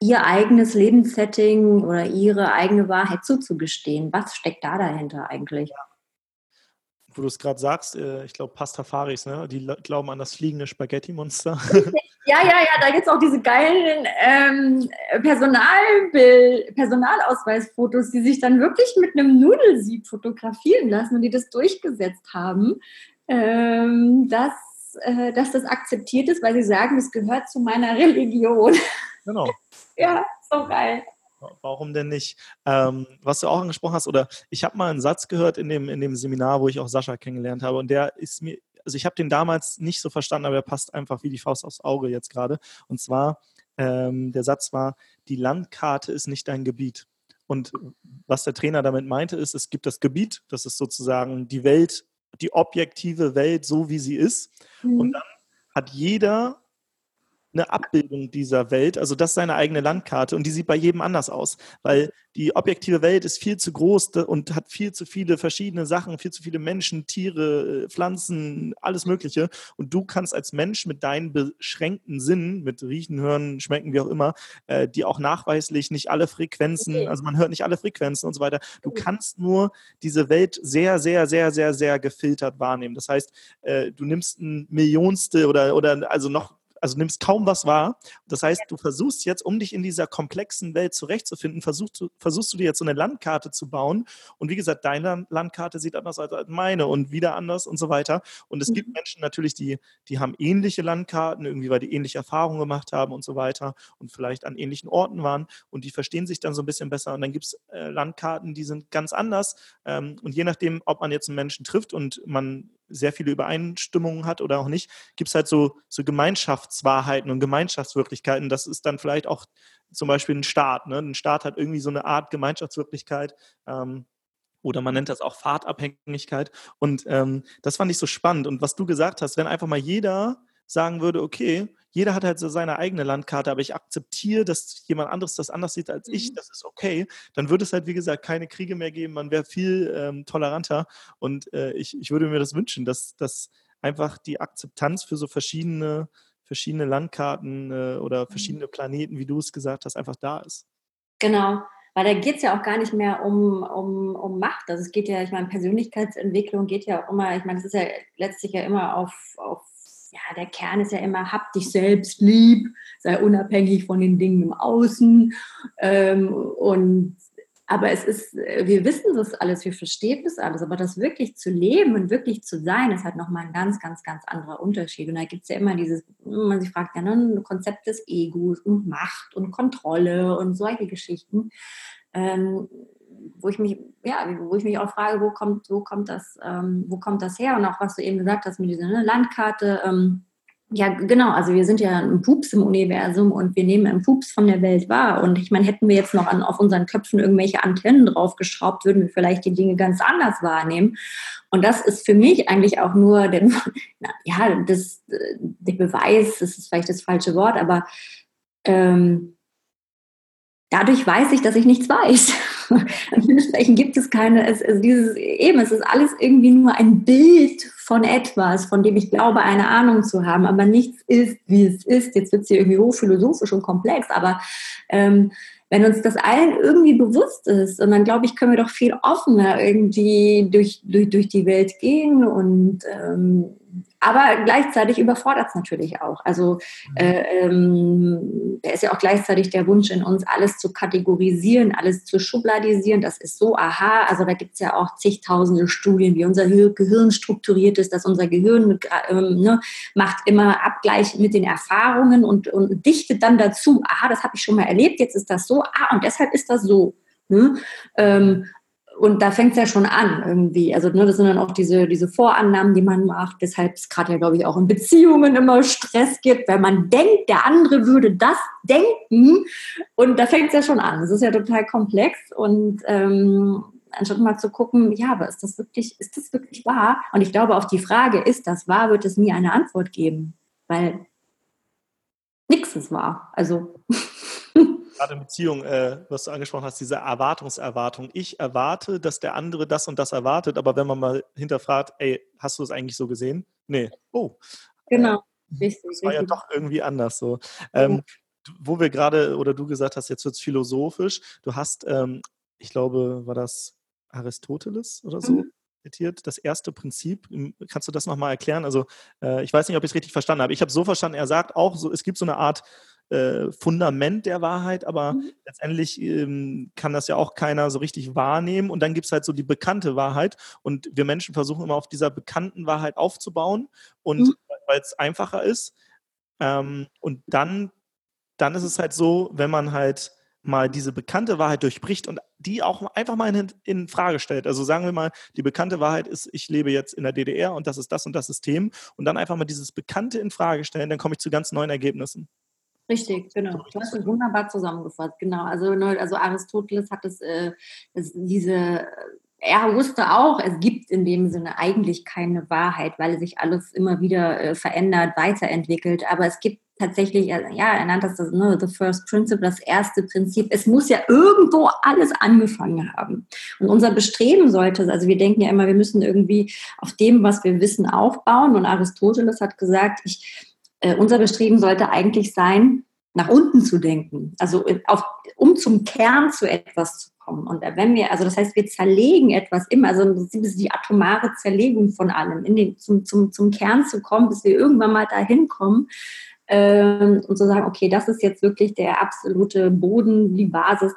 ihr eigenes Lebenssetting oder ihre eigene Wahrheit zuzugestehen? Was steckt da dahinter eigentlich? Ja wo du es gerade sagst, äh, ich glaube Pastafaris, ne? die glauben an das fliegende Spaghetti-Monster. Ja, ja, ja, da gibt es auch diese geilen ähm, Personalbild, Personalausweisfotos, die sich dann wirklich mit einem Nudelsieb fotografieren lassen und die das durchgesetzt haben, ähm, dass, äh, dass das akzeptiert ist, weil sie sagen, es gehört zu meiner Religion. Genau. ja, so geil. Warum denn nicht? Ähm, was du auch angesprochen hast, oder ich habe mal einen Satz gehört in dem, in dem Seminar, wo ich auch Sascha kennengelernt habe, und der ist mir, also ich habe den damals nicht so verstanden, aber er passt einfach wie die Faust aufs Auge jetzt gerade. Und zwar, ähm, der Satz war, die Landkarte ist nicht dein Gebiet. Und was der Trainer damit meinte, ist, es gibt das Gebiet, das ist sozusagen die Welt die objektive Welt so, wie sie ist. Mhm. Und dann hat jeder eine Abbildung dieser Welt, also das ist seine eigene Landkarte und die sieht bei jedem anders aus, weil die objektive Welt ist viel zu groß und hat viel zu viele verschiedene Sachen, viel zu viele Menschen, Tiere, äh, Pflanzen, alles Mögliche und du kannst als Mensch mit deinen beschränkten Sinnen, mit Riechen, Hören, Schmecken, wie auch immer, äh, die auch nachweislich nicht alle Frequenzen, okay. also man hört nicht alle Frequenzen und so weiter, du kannst nur diese Welt sehr, sehr, sehr, sehr, sehr gefiltert wahrnehmen. Das heißt, äh, du nimmst ein Millionstel oder, oder also noch also nimmst kaum was wahr. Das heißt, du versuchst jetzt, um dich in dieser komplexen Welt zurechtzufinden, versuchst du, versuchst du dir jetzt so eine Landkarte zu bauen. Und wie gesagt, deine Landkarte sieht anders als meine und wieder anders und so weiter. Und es mhm. gibt Menschen natürlich, die, die haben ähnliche Landkarten, irgendwie weil die ähnliche Erfahrungen gemacht haben und so weiter und vielleicht an ähnlichen Orten waren und die verstehen sich dann so ein bisschen besser. Und dann gibt es äh, Landkarten, die sind ganz anders. Ähm, und je nachdem, ob man jetzt einen Menschen trifft und man sehr viele Übereinstimmungen hat oder auch nicht, gibt es halt so, so Gemeinschaftswahrheiten und Gemeinschaftswirklichkeiten. Das ist dann vielleicht auch zum Beispiel ein Staat. Ne? Ein Staat hat irgendwie so eine Art Gemeinschaftswirklichkeit. Ähm, oder man nennt das auch Fahrtabhängigkeit. Und ähm, das fand ich so spannend. Und was du gesagt hast, wenn einfach mal jeder sagen würde, okay, jeder hat halt so seine eigene Landkarte, aber ich akzeptiere, dass jemand anderes das anders sieht als ich, mhm. das ist okay, dann würde es halt, wie gesagt, keine Kriege mehr geben, man wäre viel ähm, toleranter und äh, ich, ich würde mir das wünschen, dass, dass einfach die Akzeptanz für so verschiedene, verschiedene Landkarten äh, oder mhm. verschiedene Planeten, wie du es gesagt hast, einfach da ist. Genau, weil da geht es ja auch gar nicht mehr um, um, um Macht. Also es geht ja, ich meine, Persönlichkeitsentwicklung geht ja auch immer, ich meine, es ist ja letztlich ja immer auf, auf der Kern ist ja immer, hab dich selbst lieb, sei unabhängig von den Dingen im Außen. Ähm, und aber es ist, wir wissen das alles, wir verstehen das alles, aber das wirklich zu leben und wirklich zu sein, ist halt nochmal ein ganz, ganz, ganz anderer Unterschied. Und da gibt es ja immer dieses, man sich fragt ja, ne, ein Konzept des Egos und Macht und Kontrolle und solche Geschichten. Ähm, wo ich mich, ja, wo ich mich auch frage, wo kommt, wo kommt das, ähm, wo kommt das her? Und auch was du eben gesagt hast mit dieser ne, Landkarte, ähm, ja, genau. Also wir sind ja ein Pups im Universum und wir nehmen einen Pups von der Welt wahr. Und ich meine, hätten wir jetzt noch an, auf unseren Köpfen irgendwelche Antennen draufgeschraubt, würden wir vielleicht die Dinge ganz anders wahrnehmen. Und das ist für mich eigentlich auch nur der, ja, das, der Beweis, das ist vielleicht das falsche Wort, aber ähm, dadurch weiß ich, dass ich nichts weiß. Dementsprechend gibt es keine, es, es, dieses, eben, es ist alles irgendwie nur ein Bild von etwas, von dem ich glaube, eine Ahnung zu haben, aber nichts ist, wie es ist. Jetzt wird es hier irgendwie hochphilosophisch und komplex, aber ähm, wenn uns das allen irgendwie bewusst ist, und dann glaube ich, können wir doch viel offener irgendwie durch, durch, durch die Welt gehen und ähm, aber gleichzeitig überfordert es natürlich auch. Also mhm. äh, ähm, da ist ja auch gleichzeitig der Wunsch in uns, alles zu kategorisieren, alles zu schubladisieren. Das ist so, aha, also da gibt es ja auch zigtausende Studien, wie unser Gehirn strukturiert ist, dass unser Gehirn ähm, ne, macht immer Abgleich mit den Erfahrungen und, und dichtet dann dazu, aha, das habe ich schon mal erlebt, jetzt ist das so, ah, und deshalb ist das so. Ne? Ähm, und da fängt es ja schon an irgendwie. Also ne, das sind dann auch diese, diese Vorannahmen, die man macht, weshalb es gerade ja, glaube ich, auch in Beziehungen immer Stress gibt, weil man denkt, der andere würde das denken. Und da fängt es ja schon an. Das ist ja total komplex. Und ähm, anstatt mal zu gucken, ja, aber ist das wirklich, ist das wirklich wahr? Und ich glaube, auf die Frage, ist das wahr, wird es nie eine Antwort geben. Weil nichts ist wahr. Also gerade in Beziehung, äh, was du angesprochen hast, diese Erwartungserwartung. Ich erwarte, dass der andere das und das erwartet, aber wenn man mal hinterfragt, ey, hast du es eigentlich so gesehen? Nee. Oh. Genau. Äh, richtig, das war ja doch irgendwie anders so. Ähm, wo wir gerade, oder du gesagt hast, jetzt wird es philosophisch. Du hast, ähm, ich glaube, war das Aristoteles oder so? Mhm das erste Prinzip. Kannst du das nochmal erklären? Also äh, ich weiß nicht, ob ich es richtig verstanden habe. Ich habe so verstanden, er sagt auch, so, es gibt so eine Art äh, Fundament der Wahrheit, aber mhm. letztendlich ähm, kann das ja auch keiner so richtig wahrnehmen. Und dann gibt es halt so die bekannte Wahrheit. Und wir Menschen versuchen immer auf dieser bekannten Wahrheit aufzubauen und mhm. weil es einfacher ist. Ähm, und dann, dann ist es halt so, wenn man halt mal diese bekannte Wahrheit durchbricht und die auch einfach mal in, in, Frage stellt. Also sagen wir mal, die bekannte Wahrheit ist, ich lebe jetzt in der DDR und das ist das und das System und dann einfach mal dieses Bekannte in Frage stellen, dann komme ich zu ganz neuen Ergebnissen. Richtig, genau. Du hast es wunderbar zusammengefasst. Genau. Also, also Aristoteles hat es, äh, diese er wusste auch, es gibt in dem Sinne eigentlich keine Wahrheit, weil sich alles immer wieder äh, verändert, weiterentwickelt. Aber es gibt tatsächlich, äh, ja, er nannte das ne, the first principle, das erste Prinzip. Es muss ja irgendwo alles angefangen haben. Und unser Bestreben sollte, also wir denken ja immer, wir müssen irgendwie auf dem, was wir wissen, aufbauen. Und Aristoteles hat gesagt, ich, äh, unser Bestreben sollte eigentlich sein, nach unten zu denken, also äh, auf, um zum Kern zu etwas zu kommen. Und wenn wir, also das heißt, wir zerlegen etwas immer, also die atomare Zerlegung von allem, in den, zum, zum, zum Kern zu kommen, bis wir irgendwann mal dahin kommen, ähm, und zu sagen, okay, das ist jetzt wirklich der absolute Boden, die Basis.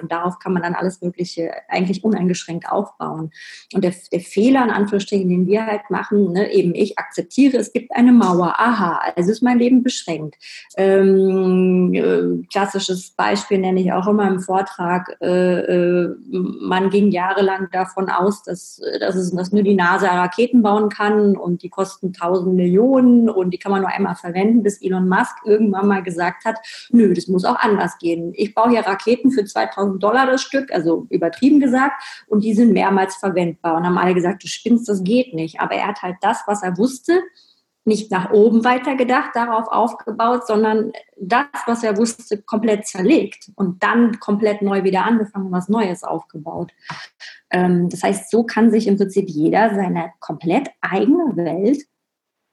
Und darauf kann man dann alles Mögliche eigentlich uneingeschränkt aufbauen. Und der, der Fehler, in Anführungsstrichen, den wir halt machen, ne, eben ich akzeptiere, es gibt eine Mauer, aha, also ist mein Leben beschränkt. Ähm, äh, klassisches Beispiel nenne ich auch immer im Vortrag, äh, äh, man ging jahrelang davon aus, dass, dass, es, dass nur die NASA Raketen bauen kann und die kosten tausend Millionen und die kann man nur einmal verwenden, bis Elon Musk irgendwann mal gesagt hat, nö, das muss auch anders gehen. Ich baue hier Raketen für 2000 Dollar das Stück, also übertrieben gesagt, und die sind mehrmals verwendbar. Und haben alle gesagt, du spinnst, das geht nicht. Aber er hat halt das, was er wusste, nicht nach oben weitergedacht, darauf aufgebaut, sondern das, was er wusste, komplett zerlegt und dann komplett neu wieder angefangen, was Neues aufgebaut. Ähm, das heißt, so kann sich im Prinzip jeder seine komplett eigene Welt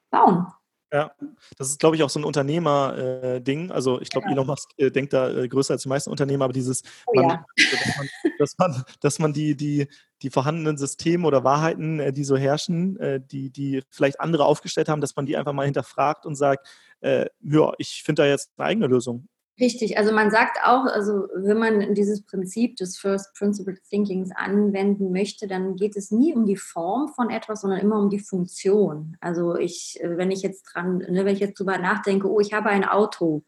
bauen. Ja, das ist, glaube ich, auch so ein Unternehmer-Ding. Äh, also ich glaube, ja. Elon Musk äh, denkt da äh, größer als die meisten Unternehmer, aber dieses, oh, man, ja. dass, man, dass, man, dass man die, die, die vorhandenen Systeme oder Wahrheiten, äh, die so herrschen, äh, die, die vielleicht andere aufgestellt haben, dass man die einfach mal hinterfragt und sagt, äh, ja, ich finde da jetzt eine eigene Lösung. Richtig, also man sagt auch, also wenn man dieses Prinzip des First Principle Thinkings anwenden möchte, dann geht es nie um die Form von etwas, sondern immer um die Funktion. Also ich, wenn ich jetzt dran, ne, wenn ich jetzt drüber nachdenke, oh, ich habe ein Auto,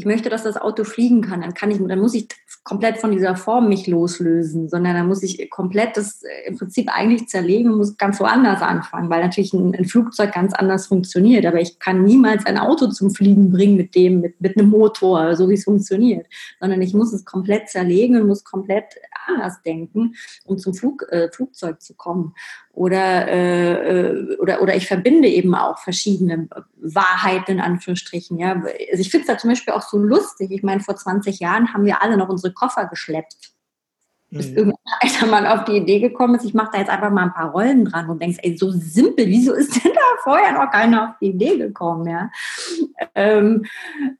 ich möchte, dass das Auto fliegen kann, dann kann ich, dann muss ich komplett von dieser Form mich loslösen, sondern dann muss ich komplett das äh, im Prinzip eigentlich zerlegen und muss ganz woanders anfangen, weil natürlich ein, ein, Flugzeug ganz anders funktioniert. Aber ich kann niemals ein Auto zum Fliegen bringen mit dem, mit, mit einem Motor, so wie es funktioniert, sondern ich muss es komplett zerlegen und muss komplett anders denken, um zum Flug, äh, Flugzeug zu kommen. Oder, äh, äh, oder, oder ich verbinde eben auch verschiedene Wahrheiten in Anführungsstrichen. Ja. Also ich finde es da zum Beispiel auch so lustig. Ich meine, vor 20 Jahren haben wir alle noch unsere Koffer geschleppt bis mhm. irgendeiner mal auf die Idee gekommen ist, ich mache da jetzt einfach mal ein paar Rollen dran und denkst, ey, so simpel, wieso ist denn da vorher noch keiner auf die Idee gekommen? Ja, ähm,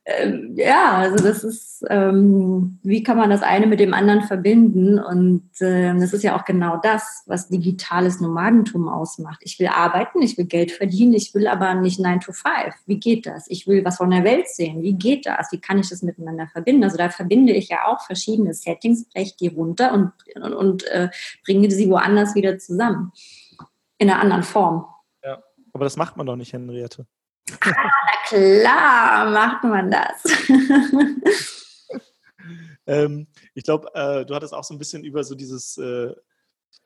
äh, ja also das ist, ähm, wie kann man das eine mit dem anderen verbinden? Und äh, das ist ja auch genau das, was digitales Nomadentum ausmacht. Ich will arbeiten, ich will Geld verdienen, ich will aber nicht 9 to 5. Wie geht das? Ich will was von der Welt sehen. Wie geht das? Wie kann ich das miteinander verbinden? Also da verbinde ich ja auch verschiedene Settings, breche die runter und und, und, und äh, bringe sie woanders wieder zusammen. In einer anderen Form. Ja, aber das macht man doch nicht, Henriette. Ah, na klar, macht man das. ähm, ich glaube, äh, du hattest auch so ein bisschen über so dieses, äh,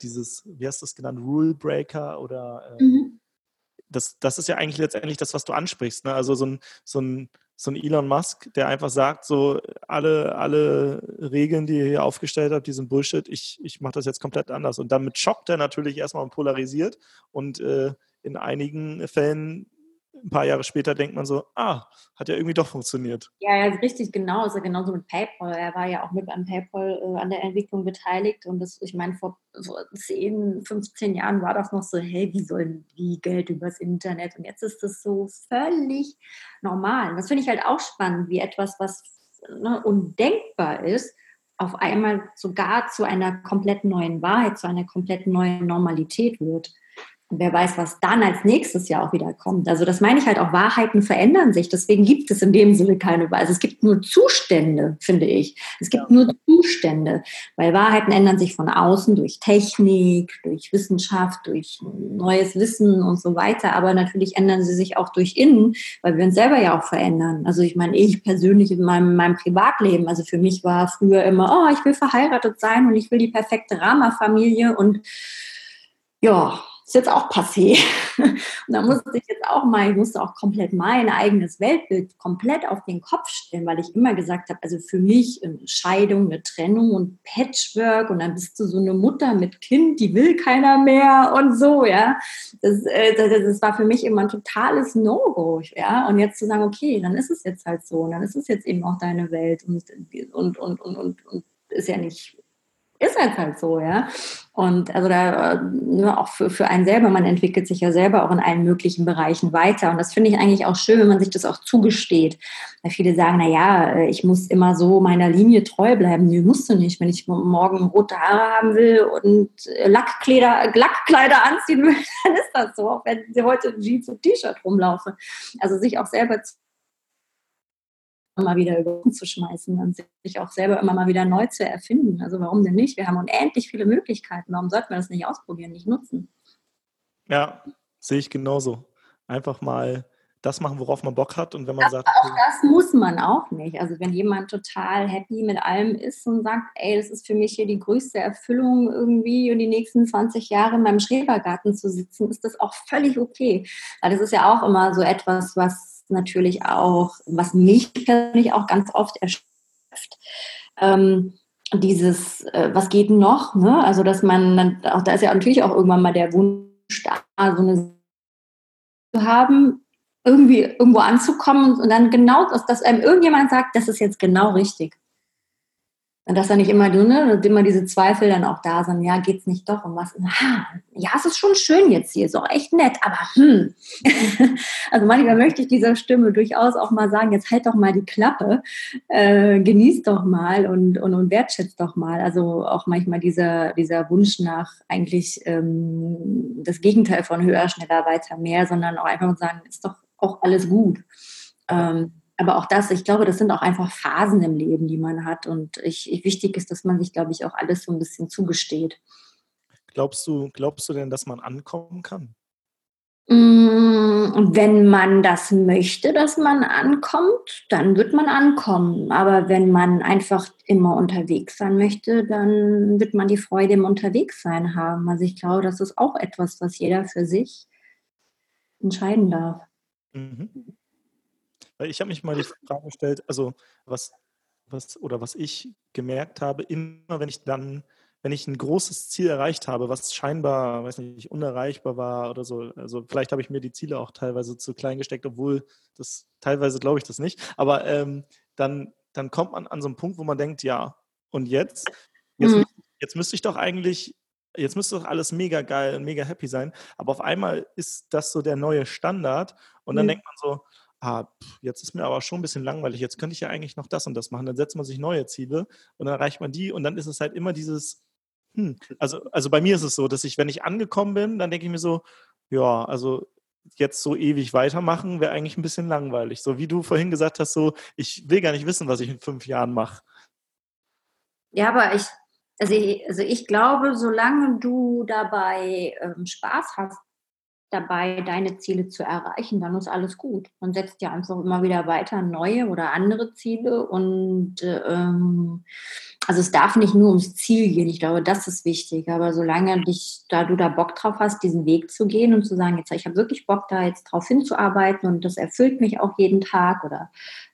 dieses, wie hast du das genannt, Rule Breaker oder äh, mhm. das, das ist ja eigentlich letztendlich das, was du ansprichst. Ne? Also so ein, so ein so ein Elon Musk, der einfach sagt, so alle, alle Regeln, die ihr hier aufgestellt habt, die sind Bullshit, ich, ich mache das jetzt komplett anders. Und damit schockt er natürlich erstmal und polarisiert. Und äh, in einigen Fällen ein paar Jahre später denkt man so, ah, hat ja irgendwie doch funktioniert. Ja, ja, richtig, genau. Ist ja genauso mit PayPal. Er war ja auch mit an PayPal äh, an der Entwicklung beteiligt. Und das, ich meine, vor, vor 10, 15 Jahren war das noch so, hey, wie sollen die Geld übers Internet? Und jetzt ist das so völlig normal. das finde ich halt auch spannend, wie etwas, was ne, undenkbar ist, auf einmal sogar zu einer komplett neuen Wahrheit, zu einer komplett neuen Normalität wird. Und wer weiß, was dann als nächstes Jahr auch wieder kommt. Also das meine ich halt auch, Wahrheiten verändern sich. Deswegen gibt es in dem Sinne keine Wahrheit. Also es gibt nur Zustände, finde ich. Es gibt ja. nur Zustände, weil Wahrheiten ändern sich von außen durch Technik, durch Wissenschaft, durch neues Wissen und so weiter. Aber natürlich ändern sie sich auch durch innen, weil wir uns selber ja auch verändern. Also ich meine, ich persönlich in meinem, meinem Privatleben, also für mich war früher immer, oh, ich will verheiratet sein und ich will die perfekte Rama-Familie und ja, ist jetzt auch passé. Und da musste ich jetzt auch mal, ich musste auch komplett mein eigenes Weltbild komplett auf den Kopf stellen, weil ich immer gesagt habe, also für mich eine Scheidung, eine Trennung und Patchwork und dann bist du so eine Mutter mit Kind, die will keiner mehr und so, ja. Das, äh, das, das war für mich immer ein totales No-Go, ja. Und jetzt zu sagen, okay, dann ist es jetzt halt so, und dann ist es jetzt eben auch deine Welt und, und, und, und, und, und ist ja nicht ist halt halt so, ja. Und also da nur ne, auch für, für einen selber, man entwickelt sich ja selber auch in allen möglichen Bereichen weiter. Und das finde ich eigentlich auch schön, wenn man sich das auch zugesteht. Weil viele sagen, na ja, äh, ich muss immer so meiner Linie treu bleiben. Nee, musst du nicht. Wenn ich morgen rote Haare haben will und äh, Lackkleider, Lackkleider anziehen will, dann ist das so. Auch wenn sie heute Jeans und T-Shirt rumlaufe. Also sich auch selber zu immer wieder über uns zu schmeißen und sich auch selber immer mal wieder neu zu erfinden. Also warum denn nicht? Wir haben unendlich viele Möglichkeiten. Warum sollten wir das nicht ausprobieren, nicht nutzen? Ja, sehe ich genauso. Einfach mal das machen, worauf man Bock hat. Und wenn man das, sagt. Auch das muss man auch nicht. Also wenn jemand total happy mit allem ist und sagt, ey, das ist für mich hier die größte Erfüllung irgendwie und die nächsten 20 Jahre in meinem Schrebergarten zu sitzen, ist das auch völlig okay. Weil das ist ja auch immer so etwas, was natürlich auch, was mich persönlich auch ganz oft erschöpft. Ähm, dieses, äh, was geht noch? Ne? Also, dass man, auch da ist ja natürlich auch irgendwann mal der Wunsch da, so eine zu haben, irgendwie irgendwo anzukommen und dann genau, dass, dass einem irgendjemand sagt, das ist jetzt genau richtig. Und dass da nicht immer, ne, immer diese Zweifel dann auch da sind, ja, geht's nicht doch um was? Ja, es ist schon schön jetzt hier, ist auch echt nett, aber hm. also manchmal möchte ich dieser Stimme durchaus auch mal sagen, jetzt halt doch mal die Klappe, äh, genieß doch mal und, und, und wertschätzt doch mal. Also auch manchmal dieser, dieser Wunsch nach eigentlich ähm, das Gegenteil von höher, schneller, weiter, mehr, sondern auch einfach sagen, ist doch auch alles gut. Ähm, aber auch das, ich glaube, das sind auch einfach Phasen im Leben, die man hat. Und ich, ich, wichtig ist, dass man sich, glaube ich, auch alles so ein bisschen zugesteht. Glaubst du, glaubst du denn, dass man ankommen kann? Mm, wenn man das möchte, dass man ankommt, dann wird man ankommen. Aber wenn man einfach immer unterwegs sein möchte, dann wird man die Freude im Unterwegssein haben. Also ich glaube, das ist auch etwas, was jeder für sich entscheiden darf. Mhm. Weil ich habe mich mal die Frage gestellt, also was, was oder was ich gemerkt habe, immer wenn ich dann, wenn ich ein großes Ziel erreicht habe, was scheinbar, weiß nicht, unerreichbar war oder so, also vielleicht habe ich mir die Ziele auch teilweise zu klein gesteckt, obwohl das teilweise glaube ich das nicht, aber ähm, dann, dann kommt man an so einen Punkt, wo man denkt, ja, und jetzt, jetzt, mhm. jetzt müsste ich doch eigentlich jetzt müsste doch alles mega geil und mega happy sein. Aber auf einmal ist das so der neue Standard. Und dann mhm. denkt man so, ah, jetzt ist mir aber schon ein bisschen langweilig, jetzt könnte ich ja eigentlich noch das und das machen. Dann setzt man sich neue Ziele und dann erreicht man die und dann ist es halt immer dieses, hm, also, also bei mir ist es so, dass ich, wenn ich angekommen bin, dann denke ich mir so, ja, also jetzt so ewig weitermachen wäre eigentlich ein bisschen langweilig. So wie du vorhin gesagt hast, so, ich will gar nicht wissen, was ich in fünf Jahren mache. Ja, aber ich, also ich, also ich glaube, solange du dabei ähm, Spaß hast, dabei, deine Ziele zu erreichen, dann ist alles gut. Man setzt ja einfach immer wieder weiter neue oder andere Ziele und ähm, also es darf nicht nur ums Ziel gehen. Ich glaube, das ist wichtig. Aber solange dich, da du da Bock drauf hast, diesen Weg zu gehen und zu sagen, jetzt ich habe wirklich Bock da jetzt drauf hinzuarbeiten und das erfüllt mich auch jeden Tag oder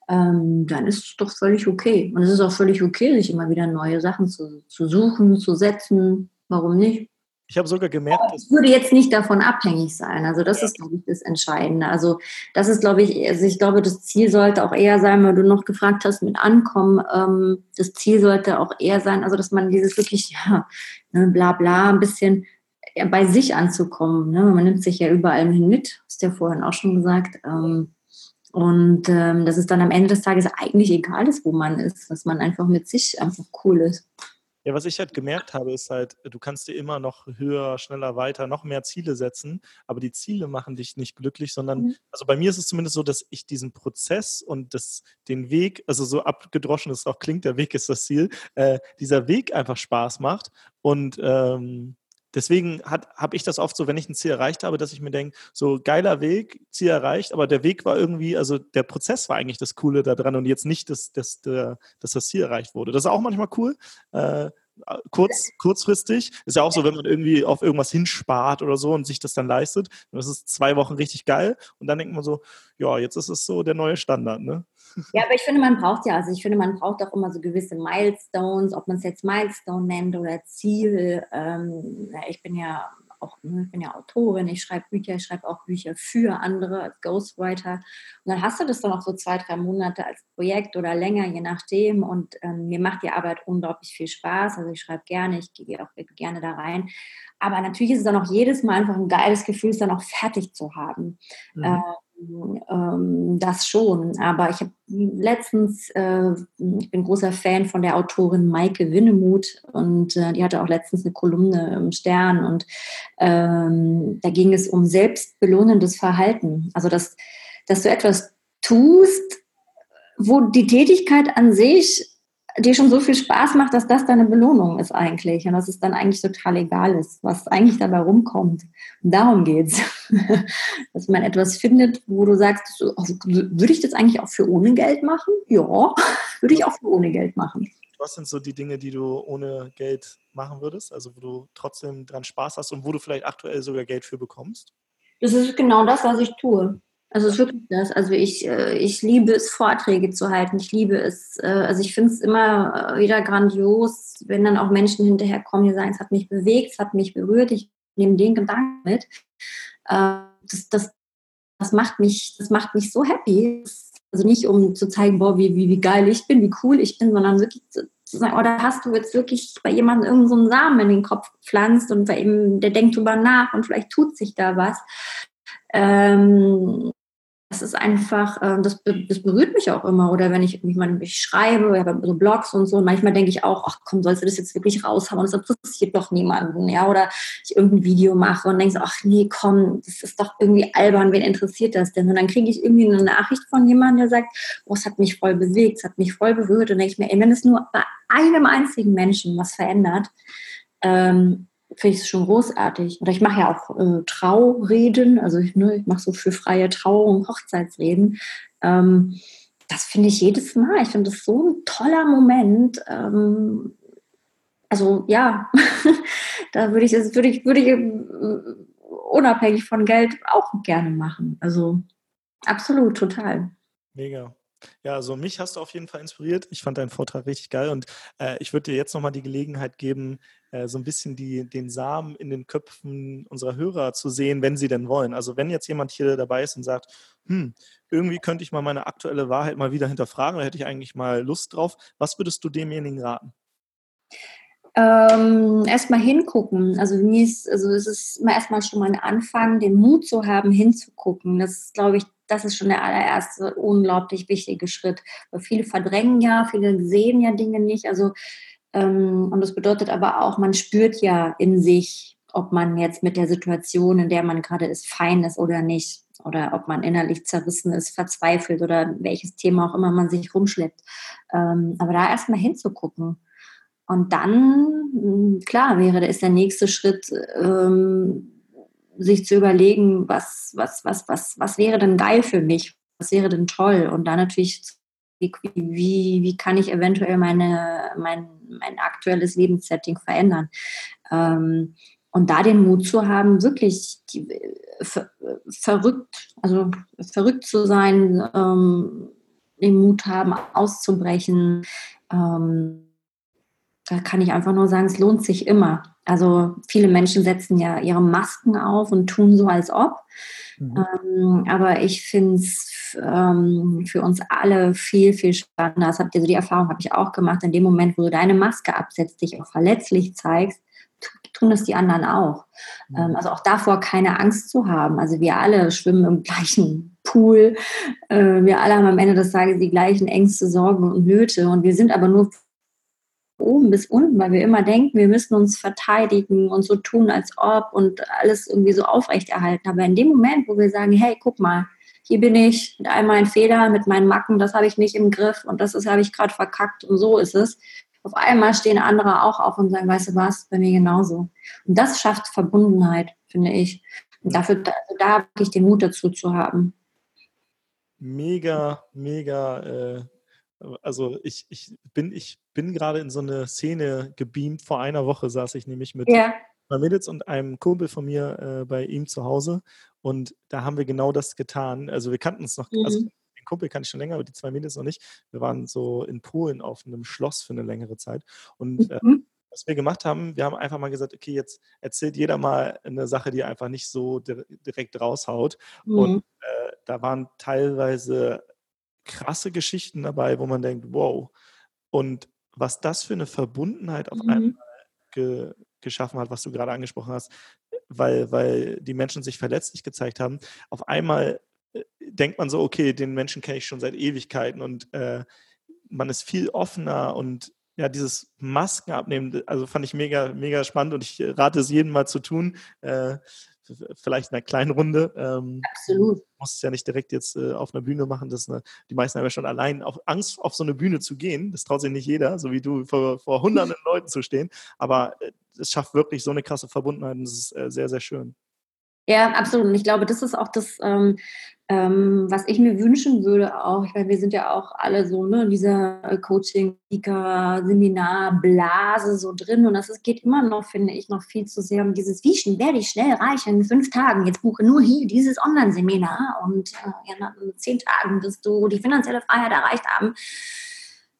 ähm, dann ist es doch völlig okay. Und es ist auch völlig okay, sich immer wieder neue Sachen zu, zu suchen, zu setzen. Warum nicht? Ich habe sogar gemerkt, dass. Es würde jetzt nicht davon abhängig sein. Also, das ja. ist, glaube ich, das Entscheidende. Also, das ist, glaube ich, also ich glaube, das Ziel sollte auch eher sein, weil du noch gefragt hast mit Ankommen. Ähm, das Ziel sollte auch eher sein, also, dass man dieses wirklich, ja, ne, bla, bla, ein bisschen ja, bei sich anzukommen. Ne? Man nimmt sich ja überall hin mit, hast du ja vorhin auch schon gesagt. Ähm, und ähm, dass es dann am Ende des Tages eigentlich egal ist, wo man ist, dass man einfach mit sich einfach cool ist. Ja, was ich halt gemerkt habe, ist halt, du kannst dir immer noch höher, schneller, weiter, noch mehr Ziele setzen, aber die Ziele machen dich nicht glücklich, sondern, mhm. also bei mir ist es zumindest so, dass ich diesen Prozess und das, den Weg, also so abgedroschen es auch klingt, der Weg ist das Ziel, äh, dieser Weg einfach Spaß macht und ähm, deswegen habe ich das oft so, wenn ich ein Ziel erreicht habe, dass ich mir denke, so geiler Weg, Ziel erreicht, aber der Weg war irgendwie, also der Prozess war eigentlich das Coole daran und jetzt nicht, dass, dass, dass das Ziel erreicht wurde. Das ist auch manchmal cool. Äh, kurz, kurzfristig. Ist ja auch so, wenn man irgendwie auf irgendwas hinspart oder so und sich das dann leistet. Das ist zwei Wochen richtig geil. Und dann denkt man so, ja, jetzt ist es so der neue Standard, ne? Ja, aber ich finde, man braucht ja, also ich finde, man braucht auch immer so gewisse Milestones, ob man es jetzt Milestone nennt oder Ziel. Ähm, ich bin ja auch, ne, ich bin ja Autorin, ich schreibe Bücher, ich schreibe auch Bücher für andere als Ghostwriter. Und dann hast du das dann auch so zwei, drei Monate als Projekt oder länger, je nachdem. Und ähm, mir macht die Arbeit unglaublich viel Spaß. Also ich schreibe gerne, ich gehe auch gerne da rein. Aber natürlich ist es dann auch jedes Mal einfach ein geiles Gefühl, es dann auch fertig zu haben. Mhm. Äh, ähm, das schon. Aber ich habe letztens, äh, ich bin großer Fan von der Autorin Maike Winnemuth und äh, die hatte auch letztens eine Kolumne im Stern und ähm, da ging es um selbstbelohnendes Verhalten. Also, dass, dass du etwas tust, wo die Tätigkeit an sich dir schon so viel Spaß macht, dass das deine Belohnung ist eigentlich und dass es dann eigentlich total egal ist, was eigentlich dabei rumkommt. Und darum geht's, dass man etwas findet, wo du sagst, also, würde ich das eigentlich auch für ohne Geld machen? Ja, würde ich auch für ohne Geld machen. Was sind so die Dinge, die du ohne Geld machen würdest? Also wo du trotzdem dran Spaß hast und wo du vielleicht aktuell sogar Geld für bekommst? Das ist genau das, was ich tue. Also es ist wirklich das. Also ich, äh, ich liebe es, Vorträge zu halten. Ich liebe es, äh, also ich finde es immer äh, wieder grandios, wenn dann auch Menschen hinterherkommen, die sagen, es hat mich bewegt, es hat mich berührt, ich nehme den Gedanken mit. Das, das, das, macht mich, das macht mich so happy. Also nicht, um zu zeigen, boah, wie, wie, wie geil ich bin, wie cool ich bin, sondern wirklich zu, zu sagen, oder oh, hast du jetzt wirklich bei jemandem irgendeinen so Samen in den Kopf gepflanzt und bei ihm, der denkt drüber nach und vielleicht tut sich da was. Ähm, das ist einfach, äh, das, das berührt mich auch immer. Oder wenn ich, ich, meine, ich schreibe, ich habe so Blogs und so, und manchmal denke ich auch, ach komm, sollst du das jetzt wirklich raushauen? Das interessiert doch niemanden, ja. Oder ich irgendein Video mache und denke so, ach nee, komm, das ist doch irgendwie albern, wen interessiert das denn? Und dann kriege ich irgendwie eine Nachricht von jemandem, der sagt, oh, es hat mich voll bewegt, es hat mich voll berührt. Und denke ich mir, ey, wenn es nur bei einem einzigen Menschen was verändert, ähm, finde ich es schon großartig. Oder ich mache ja auch äh, Traureden, also ich, ne, ich mache so für freie Trauung Hochzeitsreden. Ähm, das finde ich jedes Mal. Ich finde das so ein toller Moment. Ähm, also ja, da würde ich, das würde ich, würde ich äh, unabhängig von Geld auch gerne machen. Also absolut, total. Mega. Ja, also mich hast du auf jeden Fall inspiriert. Ich fand deinen Vortrag richtig geil und äh, ich würde dir jetzt nochmal die Gelegenheit geben, äh, so ein bisschen die, den Samen in den Köpfen unserer Hörer zu sehen, wenn sie denn wollen. Also wenn jetzt jemand hier dabei ist und sagt, hm, irgendwie könnte ich mal meine aktuelle Wahrheit mal wieder hinterfragen, da hätte ich eigentlich mal Lust drauf, was würdest du demjenigen raten? Ähm, erstmal hingucken. Also mir ist, also es ist erstmal schon mal ein Anfang, den Mut zu haben, hinzugucken. Das ist, glaube ich, das ist schon der allererste unglaublich wichtige Schritt. Weil viele verdrängen ja, viele sehen ja Dinge nicht. Also ähm, und das bedeutet aber auch, man spürt ja in sich, ob man jetzt mit der Situation, in der man gerade ist, fein ist oder nicht. Oder ob man innerlich zerrissen ist, verzweifelt oder welches Thema auch immer man sich rumschleppt. Ähm, aber da erstmal hinzugucken. Und dann, hm, klar, wäre, ist der nächste Schritt, ähm, sich zu überlegen, was, was, was, was, was wäre denn geil für mich? Was wäre denn toll? Und dann natürlich wie, wie, wie kann ich eventuell meine, mein, mein aktuelles Lebenssetting verändern. Ähm, und da den Mut zu haben, wirklich die, ver, verrückt, also verrückt zu sein, ähm, den Mut haben, auszubrechen. Ähm, da kann ich einfach nur sagen, es lohnt sich immer. Also viele Menschen setzen ja ihre Masken auf und tun so, als ob. Mhm. Ähm, aber ich finde es ähm, für uns alle viel, viel spannender. Das habt ihr, also die Erfahrung habe ich auch gemacht. In dem Moment, wo du deine Maske absetzt, dich auch verletzlich zeigst, tun das die anderen auch. Mhm. Ähm, also auch davor keine Angst zu haben. Also wir alle schwimmen im gleichen Pool. Äh, wir alle haben am Ende des Tages die gleichen Ängste, Sorgen und Nöte. Und wir sind aber nur oben bis unten, weil wir immer denken, wir müssen uns verteidigen und so tun, als ob und alles irgendwie so aufrechterhalten. Aber in dem Moment, wo wir sagen, hey, guck mal, hier bin ich mit all meinen Fehlern, mit meinen Macken, das habe ich nicht im Griff und das habe ich gerade verkackt und so ist es. Auf einmal stehen andere auch auf und sagen, weißt du was, bei mir genauso. Und das schafft Verbundenheit, finde ich. Und dafür, da, da wirklich den Mut dazu zu haben. Mega, mega äh, Also ich, ich bin, ich bin gerade in so eine Szene gebeamt. Vor einer Woche saß ich nämlich mit Ja. zwei Mädels und einem Kumpel von mir äh, bei ihm zu Hause und da haben wir genau das getan. Also wir kannten uns noch, also Mhm. den Kumpel kannte ich schon länger, aber die zwei Mädels noch nicht. Wir waren so in Polen auf einem Schloss für eine längere Zeit und äh, Mhm. was wir gemacht haben, wir haben einfach mal gesagt, okay, jetzt erzählt jeder mal eine Sache, die einfach nicht so dir direkt raushaut. Und Mhm. äh, da waren teilweise krasse Geschichten dabei, wo man denkt, wow. Und was das für eine Verbundenheit auf Mhm. einmal ge geschaffen hat, was du gerade angesprochen hast, weil, weil die Menschen sich verletzlich gezeigt haben. Auf einmal äh, denkt man so, okay, den Menschen kenne ich schon seit Ewigkeiten und äh, man ist viel offener und ja, dieses Masken abnehmen, also fand ich mega, mega spannend und ich rate es jedem mal zu tun. Äh, vielleicht in einer kleinen Runde. Ähm, Absolut. muss es ja nicht direkt jetzt äh, auf einer Bühne machen. Das eine, die meisten haben ja schon allein auf Angst, auf so eine Bühne zu gehen. Das traut sich nicht jeder, so wie du vor, vor hunderten Leuten zu stehen. Aber äh, es schafft wirklich so eine krasse Verbundenheit und das ist äh, sehr, sehr schön. Ja, absolut. Und ich glaube, das ist auch das, ähm, ähm, was ich mir wünschen würde auch. Ich meine, wir sind ja auch alle so ne, in dieser Coaching, Seminar, Blase so drin. Und das ist, geht immer noch, finde ich, noch viel zu sehr um dieses, wie schnell werde ich schnell reich in fünf Tagen? Jetzt buche nur hier dieses Online-Seminar und äh, nach zehn Tagen wirst du die finanzielle Freiheit erreicht haben.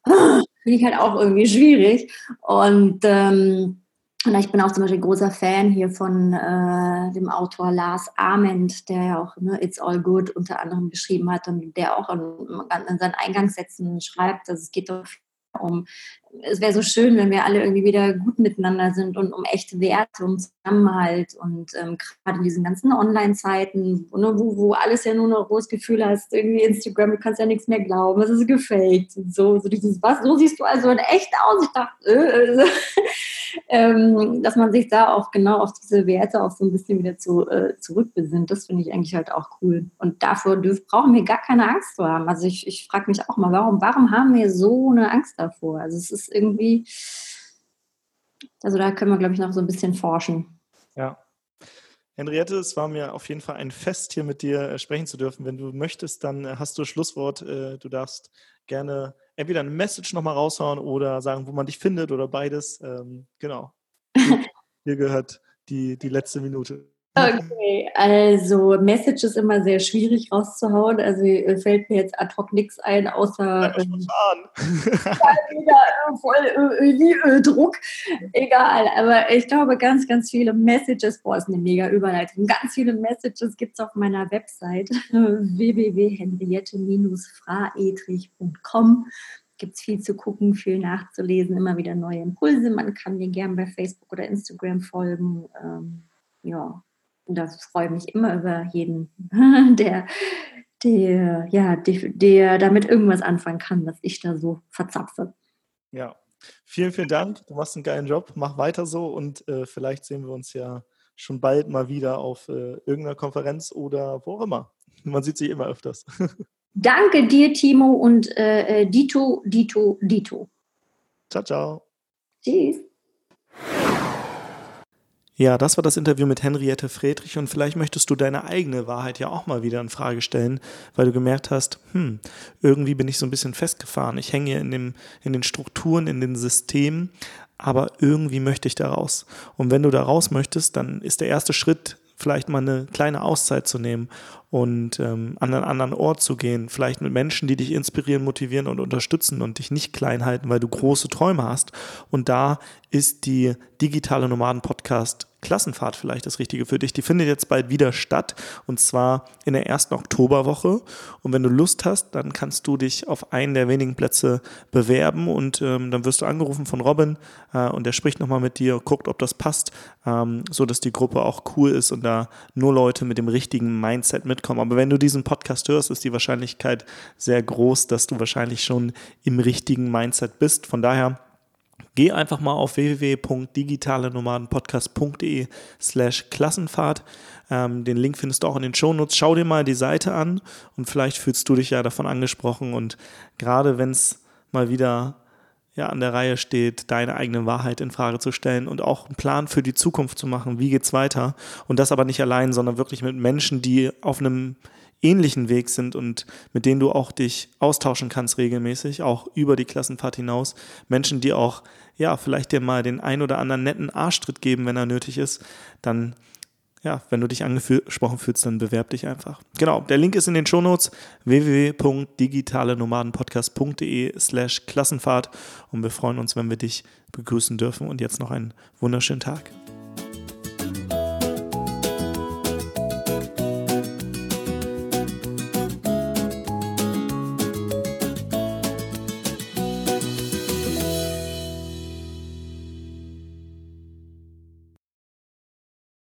Finde ich halt auch irgendwie schwierig. Und ähm, und ich bin auch zum Beispiel großer Fan hier von äh, dem Autor Lars Ament, der ja auch ne, It's All Good unter anderem geschrieben hat und der auch in, in seinen Eingangssätzen schreibt, dass es geht doch um, es wäre so schön, wenn wir alle irgendwie wieder gut miteinander sind und um echte Werte, um Zusammenhalt und ähm, gerade in diesen ganzen Online-Zeiten, ne, wo, wo alles ja nur noch, das Gefühl hast, irgendwie Instagram, du kannst ja nichts mehr glauben, es ist gefaked und so, so dieses, was, so siehst du also in echt aus? Ich dachte, äh, ähm, dass man sich da auch genau auf diese Werte auch so ein bisschen wieder zu, äh, zurückbesinnt, das finde ich eigentlich halt auch cool. Und davor dürf, brauchen wir gar keine Angst zu haben. Also ich, ich frage mich auch mal, warum, warum haben wir so eine Angst davor? Also es ist irgendwie, also da können wir, glaube ich, noch so ein bisschen forschen. Ja. Henriette, es war mir auf jeden Fall ein Fest, hier mit dir äh, sprechen zu dürfen. Wenn du möchtest, dann äh, hast du Schlusswort. Äh, du darfst gerne entweder eine Message nochmal raushauen oder sagen, wo man dich findet oder beides. Ähm, genau. Hier gehört die, die letzte Minute. Okay, also Message ist immer sehr schwierig rauszuhauen. Also äh, fällt mir jetzt ad hoc nichts ein, außer ähm, wieder äh, voll äh, äh, Druck. Egal, aber ich glaube, ganz, ganz viele Messages, boah, ist eine mega Überleitung. Ganz viele Messages gibt es auf meiner Website www.henriette-fraedrich.com gibt es viel zu gucken, viel nachzulesen, immer wieder neue Impulse. Man kann mir gerne bei Facebook oder Instagram folgen. Ähm, ja, und das freue mich immer über jeden, der, der, ja, der, der damit irgendwas anfangen kann, was ich da so verzapfe. Ja, vielen, vielen Dank. Du machst einen geilen Job. Mach weiter so und äh, vielleicht sehen wir uns ja schon bald mal wieder auf äh, irgendeiner Konferenz oder wo auch immer. Man sieht sich immer öfters. Danke dir, Timo, und äh, Dito, Dito, Dito. Ciao, ciao. Tschüss. Ja, das war das Interview mit Henriette Friedrich und vielleicht möchtest du deine eigene Wahrheit ja auch mal wieder in Frage stellen, weil du gemerkt hast, hm, irgendwie bin ich so ein bisschen festgefahren. Ich hänge in, dem, in den Strukturen, in den Systemen, aber irgendwie möchte ich da raus. Und wenn du da raus möchtest, dann ist der erste Schritt, vielleicht mal eine kleine Auszeit zu nehmen und ähm, an einen anderen Ort zu gehen, vielleicht mit Menschen, die dich inspirieren, motivieren und unterstützen und dich nicht klein halten, weil du große Träume hast. Und da ist die digitale Nomaden-Podcast Klassenfahrt vielleicht das Richtige für dich. Die findet jetzt bald wieder statt und zwar in der ersten Oktoberwoche. Und wenn du Lust hast, dann kannst du dich auf einen der wenigen Plätze bewerben und ähm, dann wirst du angerufen von Robin äh, und der spricht nochmal mit dir, guckt, ob das passt, ähm, so dass die Gruppe auch cool ist und da nur Leute mit dem richtigen Mindset mitkommen. Aber wenn du diesen Podcast hörst, ist die Wahrscheinlichkeit sehr groß, dass du wahrscheinlich schon im richtigen Mindset bist. Von daher Geh einfach mal auf www.digitalenomadenpodcast.de slash Klassenfahrt. Ähm, den Link findest du auch in den Shownotes. Schau dir mal die Seite an und vielleicht fühlst du dich ja davon angesprochen. Und gerade wenn es mal wieder ja, an der Reihe steht, deine eigene Wahrheit in Frage zu stellen und auch einen Plan für die Zukunft zu machen, wie geht's weiter. Und das aber nicht allein, sondern wirklich mit Menschen, die auf einem ähnlichen Weg sind und mit denen du auch dich austauschen kannst regelmäßig, auch über die Klassenfahrt hinaus. Menschen, die auch, ja, vielleicht dir mal den ein oder anderen netten Arschtritt geben, wenn er nötig ist, dann ja, wenn du dich angesprochen fühlst, dann bewerb dich einfach. Genau, der Link ist in den Shownotes www.digitalenomadenpodcast.de slash Klassenfahrt und wir freuen uns, wenn wir dich begrüßen dürfen und jetzt noch einen wunderschönen Tag.